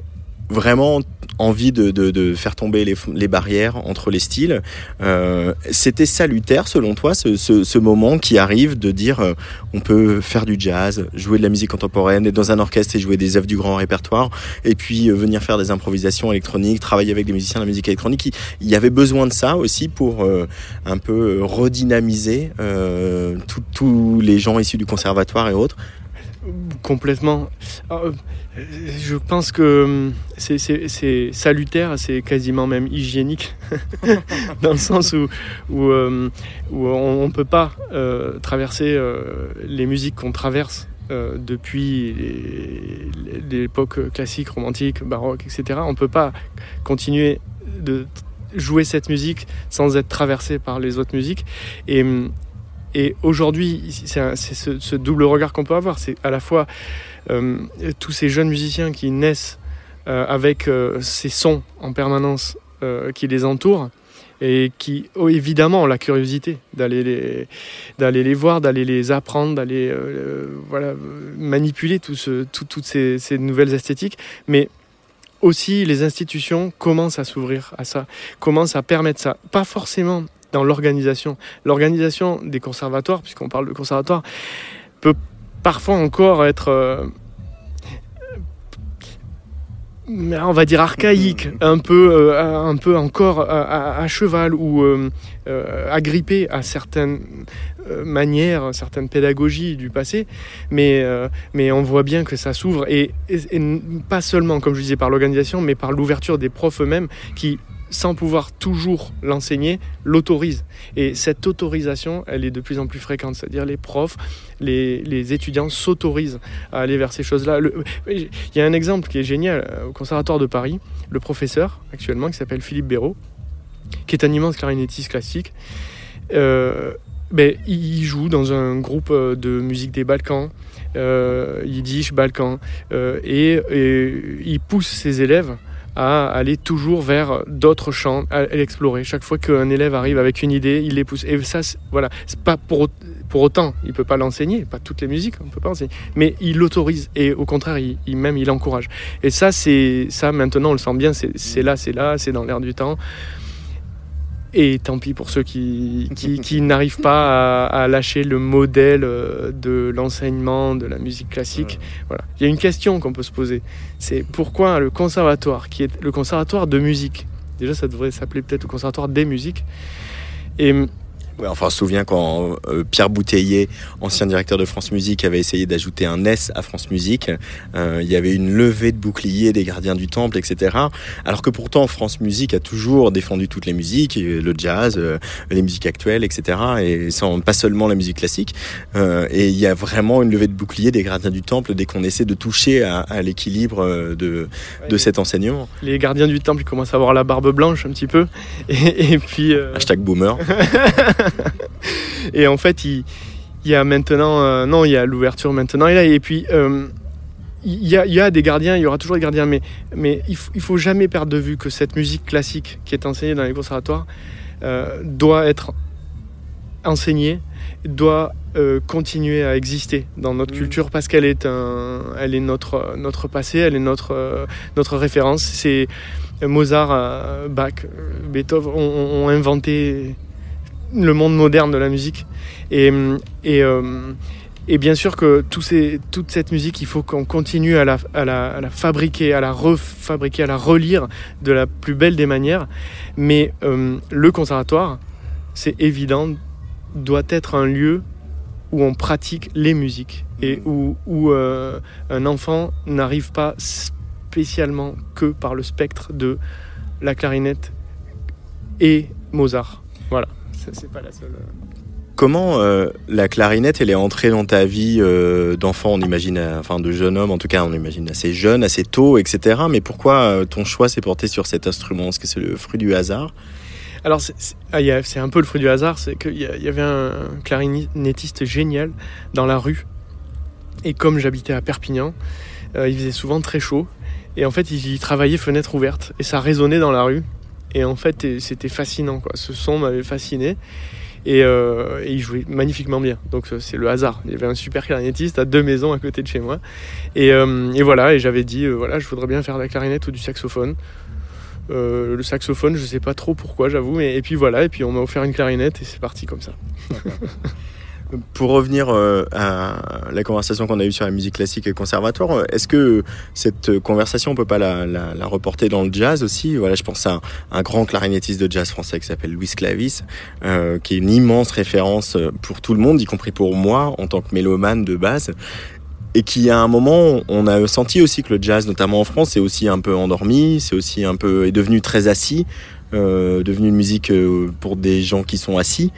vraiment envie de, de, de faire tomber les, les barrières entre les styles. Euh, C'était salutaire selon toi ce, ce, ce moment qui arrive de dire euh, on peut faire du jazz, jouer de la musique contemporaine, être dans un orchestre et jouer des œuvres du grand répertoire, et puis euh, venir faire des improvisations électroniques, travailler avec des musiciens de la musique électronique. Il, y avait besoin de ça aussi pour euh, un peu redynamiser tous les gens issus du conservatoire et autres. Complètement. Euh, Je pense que hum, c'est- salutaire, c'est quasiment même hygiénique, [laughs] dans le sens où, euh, on ne peut pas euh, traverser euh, les musiques qu'on traverse euh, depuis l'époque classique, romantique, baroque, etc. On ne peut pas continuer de jouer cette musique sans être traversé par les autres musiques. Et, hum, et aujourd'hui, c'est ce, double regard qu'on peut avoir. C'est à la fois euh, tous ces jeunes musiciens qui naissent euh, avec euh, ces sons en permanence qui les entourent et qui, oh, évidemment, ont la curiosité d'aller les, voir, d'aller les apprendre, d'aller voilà, manipuler toutes ces, ces nouvelles esthétiques. Mais aussi, les institutions commencent à s'ouvrir à ça, commencent à permettre ça. Pas forcément dans l'organisation. L'organisation des conservatoires, puisqu'on parle de conservatoire, peut parfois encore être, euh, on va dire archaïque, un peu, euh, un peu encore à, à- à cheval ou euh, euh, agrippé à certaines euh, manières, certaines pédagogies du passé, mais, euh, mais on voit bien que ça s'ouvre et, et- et pas seulement, comme je disais, par l'organisation, mais par l'ouverture des profs eux-mêmes qui, sans pouvoir toujours l'enseigner, l'autorisent. Et cette autorisation, elle est de plus en plus fréquente, c'est-à-dire les profs, les, étudiants s'autorisent à aller vers ces choses-là. Il y a un exemple qui est génial au Conservatoire de Paris, le professeur actuellement qui s'appelle Philippe Béraud, qui est un immense clarinettiste classique. Euh, ben, il joue dans un groupe euh, de musique des Balkans, Yiddish, Balkans, euh, et, et il pousse ses élèves à aller toujours vers d'autres chants, à, l'explorer. Chaque fois qu'un élève arrive avec une idée, il les pousse. Et ça, voilà, c'est pas pour, pour autant, il peut pas l'enseigner, pas toutes les musiques, on peut pas enseigner, mais il l'autorise et au contraire, il, il- même il encourage. Et ça, c'est ça maintenant, on le sent bien, c'est là, c'est là, c'est dans l'air du temps. Et tant pis pour ceux qui, qui, qui [laughs] n'arrivent pas à, à lâcher le modèle euh, de l'enseignement de la musique classique. Voilà. Il y a une question qu'on peut se poser. C'est pourquoi le conservatoire, qui est le conservatoire de musique, déjà ça devrait s'appeler peut-être le conservatoire des musiques, et Ouais, enfin, on se souvient quand euh, Pierre Bouteiller, ancien directeur de France Musique, avait essayé d'ajouter un S à France Musique. Euh, il y avait une levée de boucliers des gardiens du temple, etc. Alors que pourtant, France Musique a toujours défendu toutes les musiques, euh, le jazz, euh, les musiques actuelles, etc. Et sans, pas seulement la musique classique. Et il y a vraiment une levée de boucliers des gardiens du temple dès qu'on essaie de toucher à, à l'équilibre de, de cet enseignement. les gardiens du temple ils commencent à avoir la barbe blanche un petit peu. [laughs] Et, et puis. Hashtag boomer. [laughs] [laughs] Et en fait, il, il y a maintenant, euh, non, il y a l'ouverture maintenant et là, et puis euh, il y, a, il y a des gardiens, il y aura toujours des gardiens, mais, mais il, faut, il faut jamais perdre de vue que cette musique classique qui est enseignée dans les conservatoires euh, doit être enseignée, doit euh, continuer à exister dans notre Mm. culture parce qu'elle est, un, elle est notre, notre passé, elle est notre, euh, notre référence. C'est Mozart, Bach, Beethoven ont, ont inventé le monde moderne de la musique. Et, et, euh, et bien sûr que ces, toute cette musique, il faut qu'on continue à la, à, la, à la fabriquer, à la refabriquer, à la relire de la plus belle des manières. Mais euh, le conservatoire, c'est évident, doit être un lieu où on pratique les musiques et où, où euh, un enfant n'arrive pas spécialement que par le spectre de la clarinette et Mozart. Voilà, c'est pas la seule. euh, Comment euh, la clarinette elle est entrée dans ta vie euh, d'enfant, on imagine, enfin de jeune homme en tout cas, on imagine assez jeune, assez tôt, etc. Mais pourquoi euh, ton choix s'est porté sur cet instrument? Est-ce que c'est le fruit du hasard? Alors, c'est- ah, un peu le fruit du hasard, c'est qu'il y, avait un clarinettiste génial dans la rue. Et comme j'habitais à Perpignan, il faisait souvent très chaud. Et en fait, il travaillait fenêtre ouverte. Et ça résonnait dans la rue. Et en fait, c'était fascinant. Quoi. Ce son m'avait fasciné. Et, euh, et il jouait magnifiquement bien. Donc euh, c'est le hasard. Il y avait un super clarinettiste à deux maisons à côté de chez moi. Et, euh, et voilà, et j'avais dit, euh, voilà, je voudrais bien faire de la clarinette ou du saxophone. Le saxophone, je sais pas trop pourquoi, j'avoue. Mais et puis voilà, et puis on m'a offert une clarinette et c'est parti comme ça. [laughs] Pour revenir euh, à la conversation qu'on a eue sur la musique classique et conservatoire, euh, est-ce que cette conversation, on peut pas la, la- la reporter dans le jazz aussi? Voilà, je pense à un, grand clarinettiste de jazz français qui s'appelle Louis Clavis, euh, qui est une immense référence euh, pour tout le monde, y compris pour moi en tant que mélomane de base. Et qui à un moment, on a senti aussi que le jazz, notamment en France, est aussi un peu endormi, c'est aussi un peu est devenu très assis, euh, devenu une musique pour des gens qui sont assis.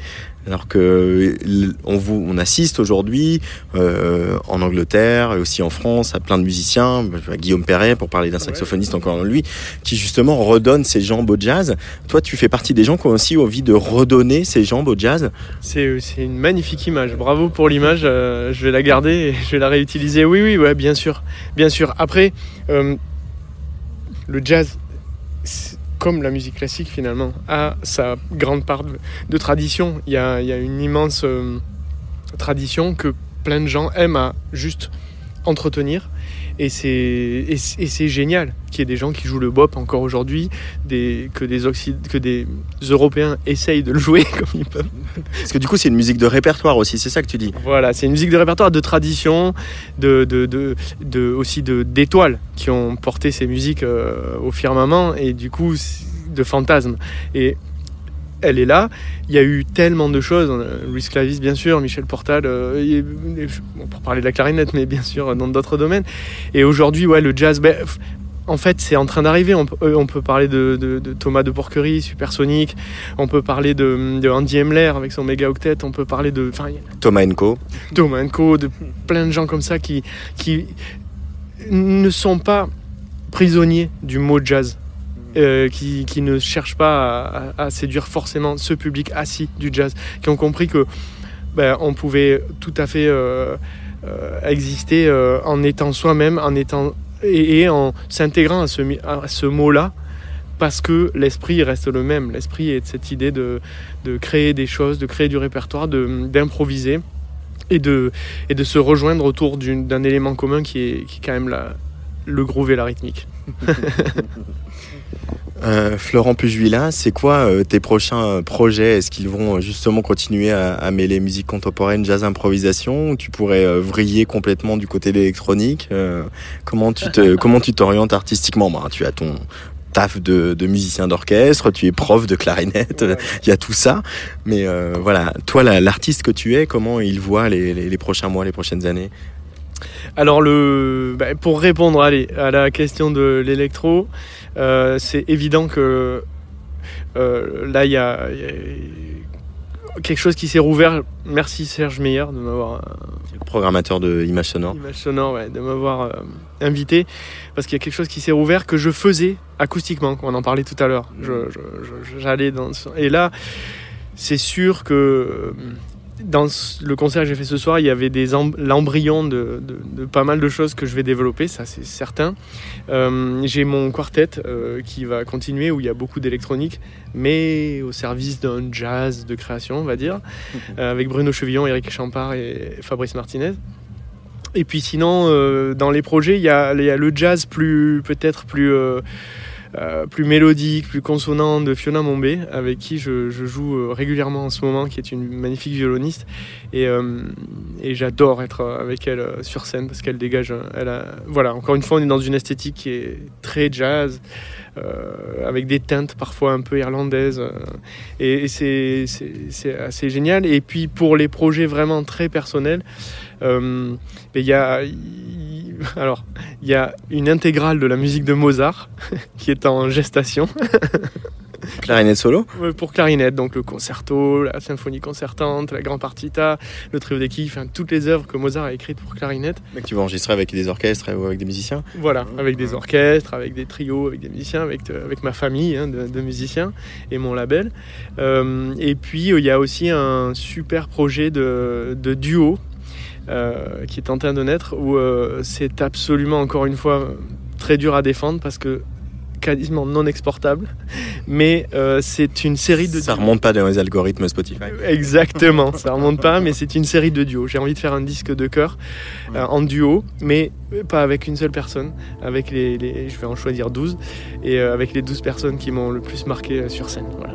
Alors que l- on, vous, on assiste aujourd'hui euh, en Angleterre et aussi en France à plein de musiciens, à Guillaume Perret pour parler d'un saxophoniste encore lui, qui justement redonne ses jambes au jazz. Toi, tu fais partie des gens qui ont aussi envie de redonner ses jambes au jazz. C'est c'est une magnifique image. Bravo pour l'image. euh, je vais la garder et je vais la réutiliser. Oui, oui, ouais, bien sûr. Bien sûr. Après, euh, le jazz, comme la musique classique finalement, a sa grande part de, tradition. Il y a, il y a une immense euh, tradition que plein de gens aiment à juste entretenir. Et c'est et c'est- et c'est génial qu'il y ait des gens qui jouent le bop encore aujourd'hui, des, que, des Occid- que des Européens essayent de le jouer [laughs] comme ils peuvent. Parce que du coup, c'est une musique de répertoire aussi, c'est ça que tu dis. Voilà, c'est une musique de répertoire, de tradition, de, de, de, de- aussi de d'étoiles qui ont porté ces musiques euh, au firmament et du coup de fantasmes. Et elle est là. Il y a eu tellement de choses. euh, Louis Clavis, bien sûr, Michel Portal, euh, pour parler de la clarinette, mais bien sûr dans d'autres domaines. Et aujourd'hui, ouais, le jazz. ben, en fait, c'est en train d'arriver. On, peut- euh, on peut parler de, de- de Thomas de Porquerie, Supersonic. On peut parler de, de Andy Emler avec son méga octet. On peut parler de. Y a Thomas Co. Domenko, de plein de gens comme ça qui, qui ne sont pas prisonniers du mot jazz. Euh, qui, ne cherchent pas à, séduire forcément ce public assis du jazz, qui ont compris que ben, on pouvait tout à fait euh, euh, exister en étant soi-même, en étant et, en s'intégrant à ce, mot-là, parce que l'esprit reste le même. L'esprit est cette idée de, créer des choses, de créer du répertoire, d'improviser et de, et de se rejoindre autour d'un élément commun qui est, quand même le groove et la rythmique. [laughs] Euh, Florent Pujuila, c'est quoi euh, tes prochains euh, projets? Est-ce qu'ils vont justement continuer à, à mêler musique contemporaine, jazz, improvisation? Tu pourrais euh, vriller complètement du côté de l'électronique? Comment tu te, [laughs] comment tu t'orientes artistiquement? Bah, Tu as ton taf de, de musicien d'orchestre, tu es prof de clarinette, [laughs] il y a tout ça. Mais voilà, toi, la- l'artiste que tu es, comment il voit les, les- les prochains mois, les prochaines années? Alors, le, bah, pour répondre allez, à la question de l'électro, euh, c'est évident que euh, là, il y a, il y a quelque chose qui s'est rouvert. Merci Serge Meyer de m'avoir euh, Programmateur de images sonores. Image sonore, ouais, de m'avoir euh, invité, parce qu'il y a quelque chose qui s'est rouvert que je faisais acoustiquement, on en parlait tout à l'heure. Je- J'allais dans... Et là, c'est sûr que dans le concert que j'ai fait ce soir, il y avait l'embryon de, de- de pas mal de choses que je vais développer, ça c'est certain. Euh, j'ai mon quartet euh, qui va continuer où il y a beaucoup d'électronique, mais au service d'un jazz de création, on va dire, [laughs] euh, avec Bruno Chevillon, Eric Champard et Fabrice Martinez. Et puis sinon, dans les projets, il y a, il y a le jazz plus peut-être plus plus mélodique, plus consonant de Fiona Mombé, avec qui je, joue euh, régulièrement en ce moment, qui est une magnifique violoniste. Et, euh, j'adore être avec elle euh, sur scène parce qu'elle dégage. euh, Elle voilà, encore une fois, on est dans une esthétique qui est très jazz, euh, avec des teintes parfois un peu irlandaises. euh, et c'est assez génial. Et puis pour les projets vraiment très personnels, euh, il y a. alors, il y a une intégrale de la musique de Mozart [laughs] qui est en gestation [laughs] Clarinette solo pour clarinette, donc le concerto, la symphonie concertante, la grande partita, le trio des quilles, enfin toutes les œuvres que Mozart a écrites pour clarinette. que tu vas enregistrer avec des orchestres ou avec des musiciens Voilà, avec des orchestres, avec des trios, avec des musiciens, avec, euh, avec ma famille hein, de, de musiciens et mon label. Euh, et puis il y a aussi un super projet de, de duo euh, qui est en train de naître où euh, c'est absolument encore une fois très dur à défendre parce que quasiment non exportable, [laughs] mais euh, c'est une série de Ça duos. remonte pas dans les algorithmes Spotify. Exactement, ça remonte pas, mais c'est une série de duos. J'ai envie de faire un disque de chœur euh, en duo, mais pas avec une seule personne, avec les, les- je vais en choisir 12, et euh, avec les 12 personnes qui m'ont le plus marqué sur scène. Voilà.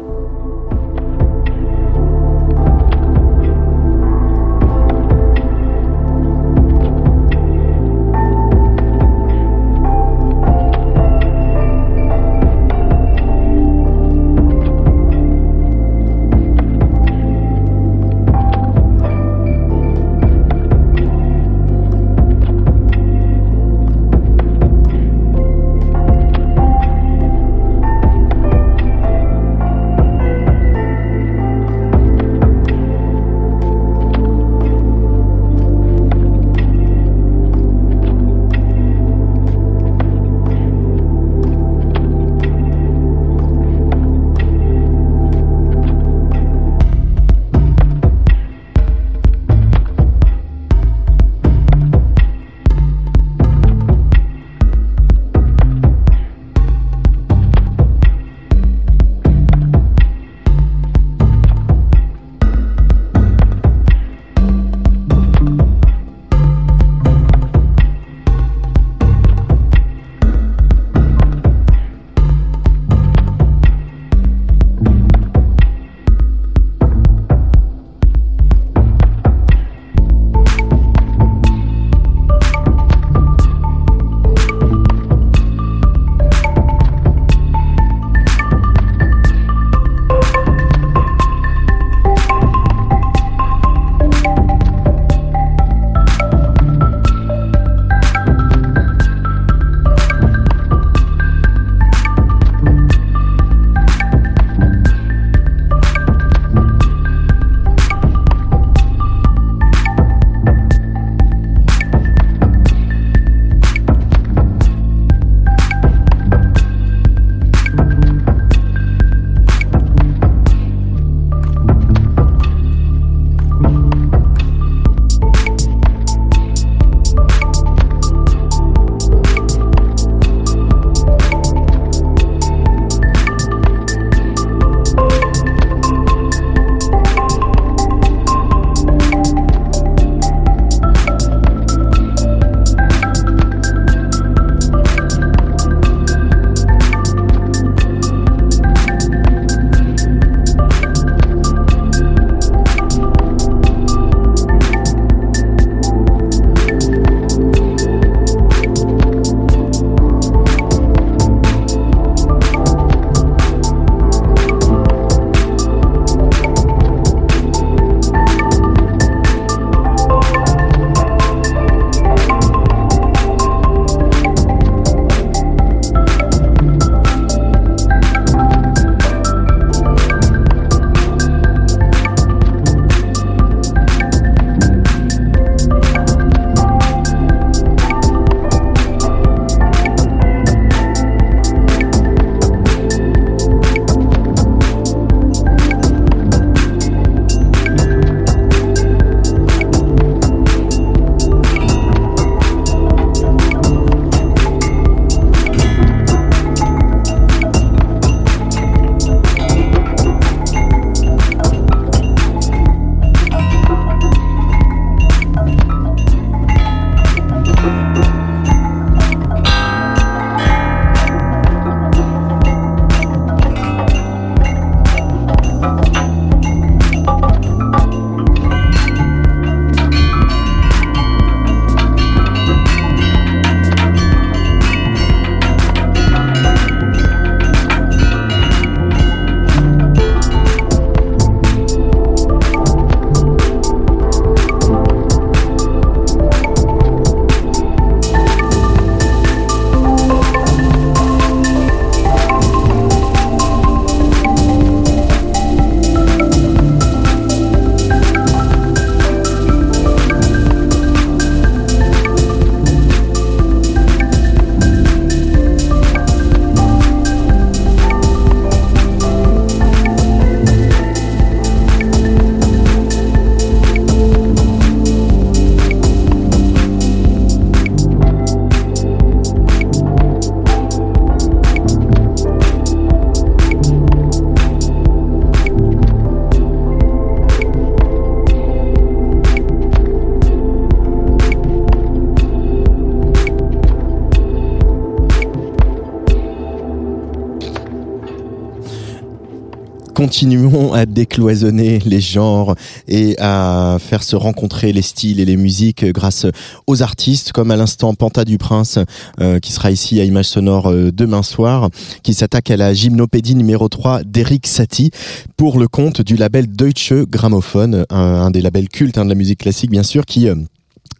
Continuons à décloisonner les genres et à faire se rencontrer les styles et les musiques grâce aux artistes, comme à l'instant Panta du Prince, euh, qui sera ici à Image Sonore euh, demain soir, qui s'attaque à la gymnopédie numéro 3 d'Eric Satie pour le compte du label Deutsche Grammophon, un, des labels cultes hein, de la musique classique bien sûr, qui euh,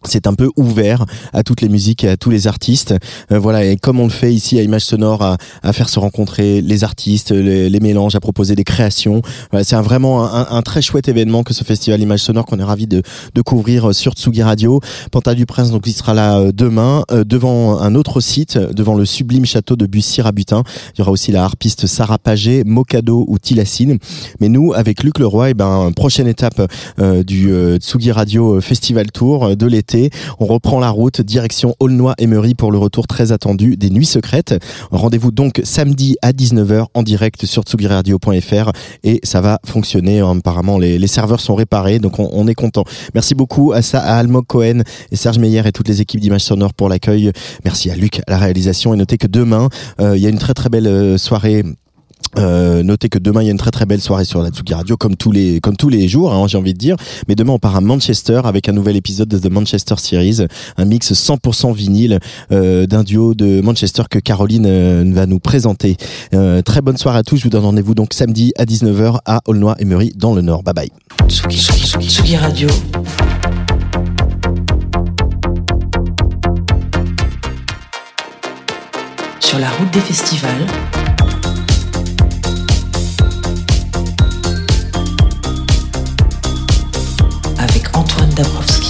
c'est un peu ouvert à toutes les musiques et à tous les artistes. Euh, voilà, et comme on le fait ici à Image Sonore, à, à faire se rencontrer les artistes, les, les, mélanges, à proposer des créations. Voilà, c'est vraiment un, un, très chouette événement que ce festival Image Sonore qu'on est ravi de, de couvrir sur Tsugi Radio. Panta du Prince, donc il sera là euh, demain, euh, devant un autre site, devant le sublime château de Bussy-Rabutin. Il y aura aussi la harpiste Sarah Pagé, Mokado ou Tilacine. Mais nous, avec Luc Leroy, et eh ben, prochaine étape euh, du Tsugi Radio Festival Tour de l'été on reprend la route direction Aulnoy-Emery pour le retour très attendu des Nuits Secrètes. Rendez-vous donc samedi à 19h en direct sur tsugiradio.fr et ça va fonctionner. Apparemment, les, serveurs sont réparés, donc on, est content. Merci beaucoup à, ça, à Cohen et Serge Meyer et toutes les équipes d'Images Sonore pour l'accueil. Merci à Luc la réalisation et notez que demain, euh, il y a une très très belle euh, soirée euh, notez que demain il y a une très très belle soirée sur la Tsuki Radio comme tous les jours hein, j'ai envie de dire. Mais demain on part à Manchester avec un nouvel épisode de The Manchester Series un mix 100% vinyle euh, d'un duo de Manchester que Caroline euh, va nous présenter. Très bonne soirée à tous. Je vous donne rendez-vous donc samedi à 19h à Aulnoy-Emery dans le Nord. Bye bye. Tsugi, Tsugi, Tsugi Radio. Sur la route des festivals wonder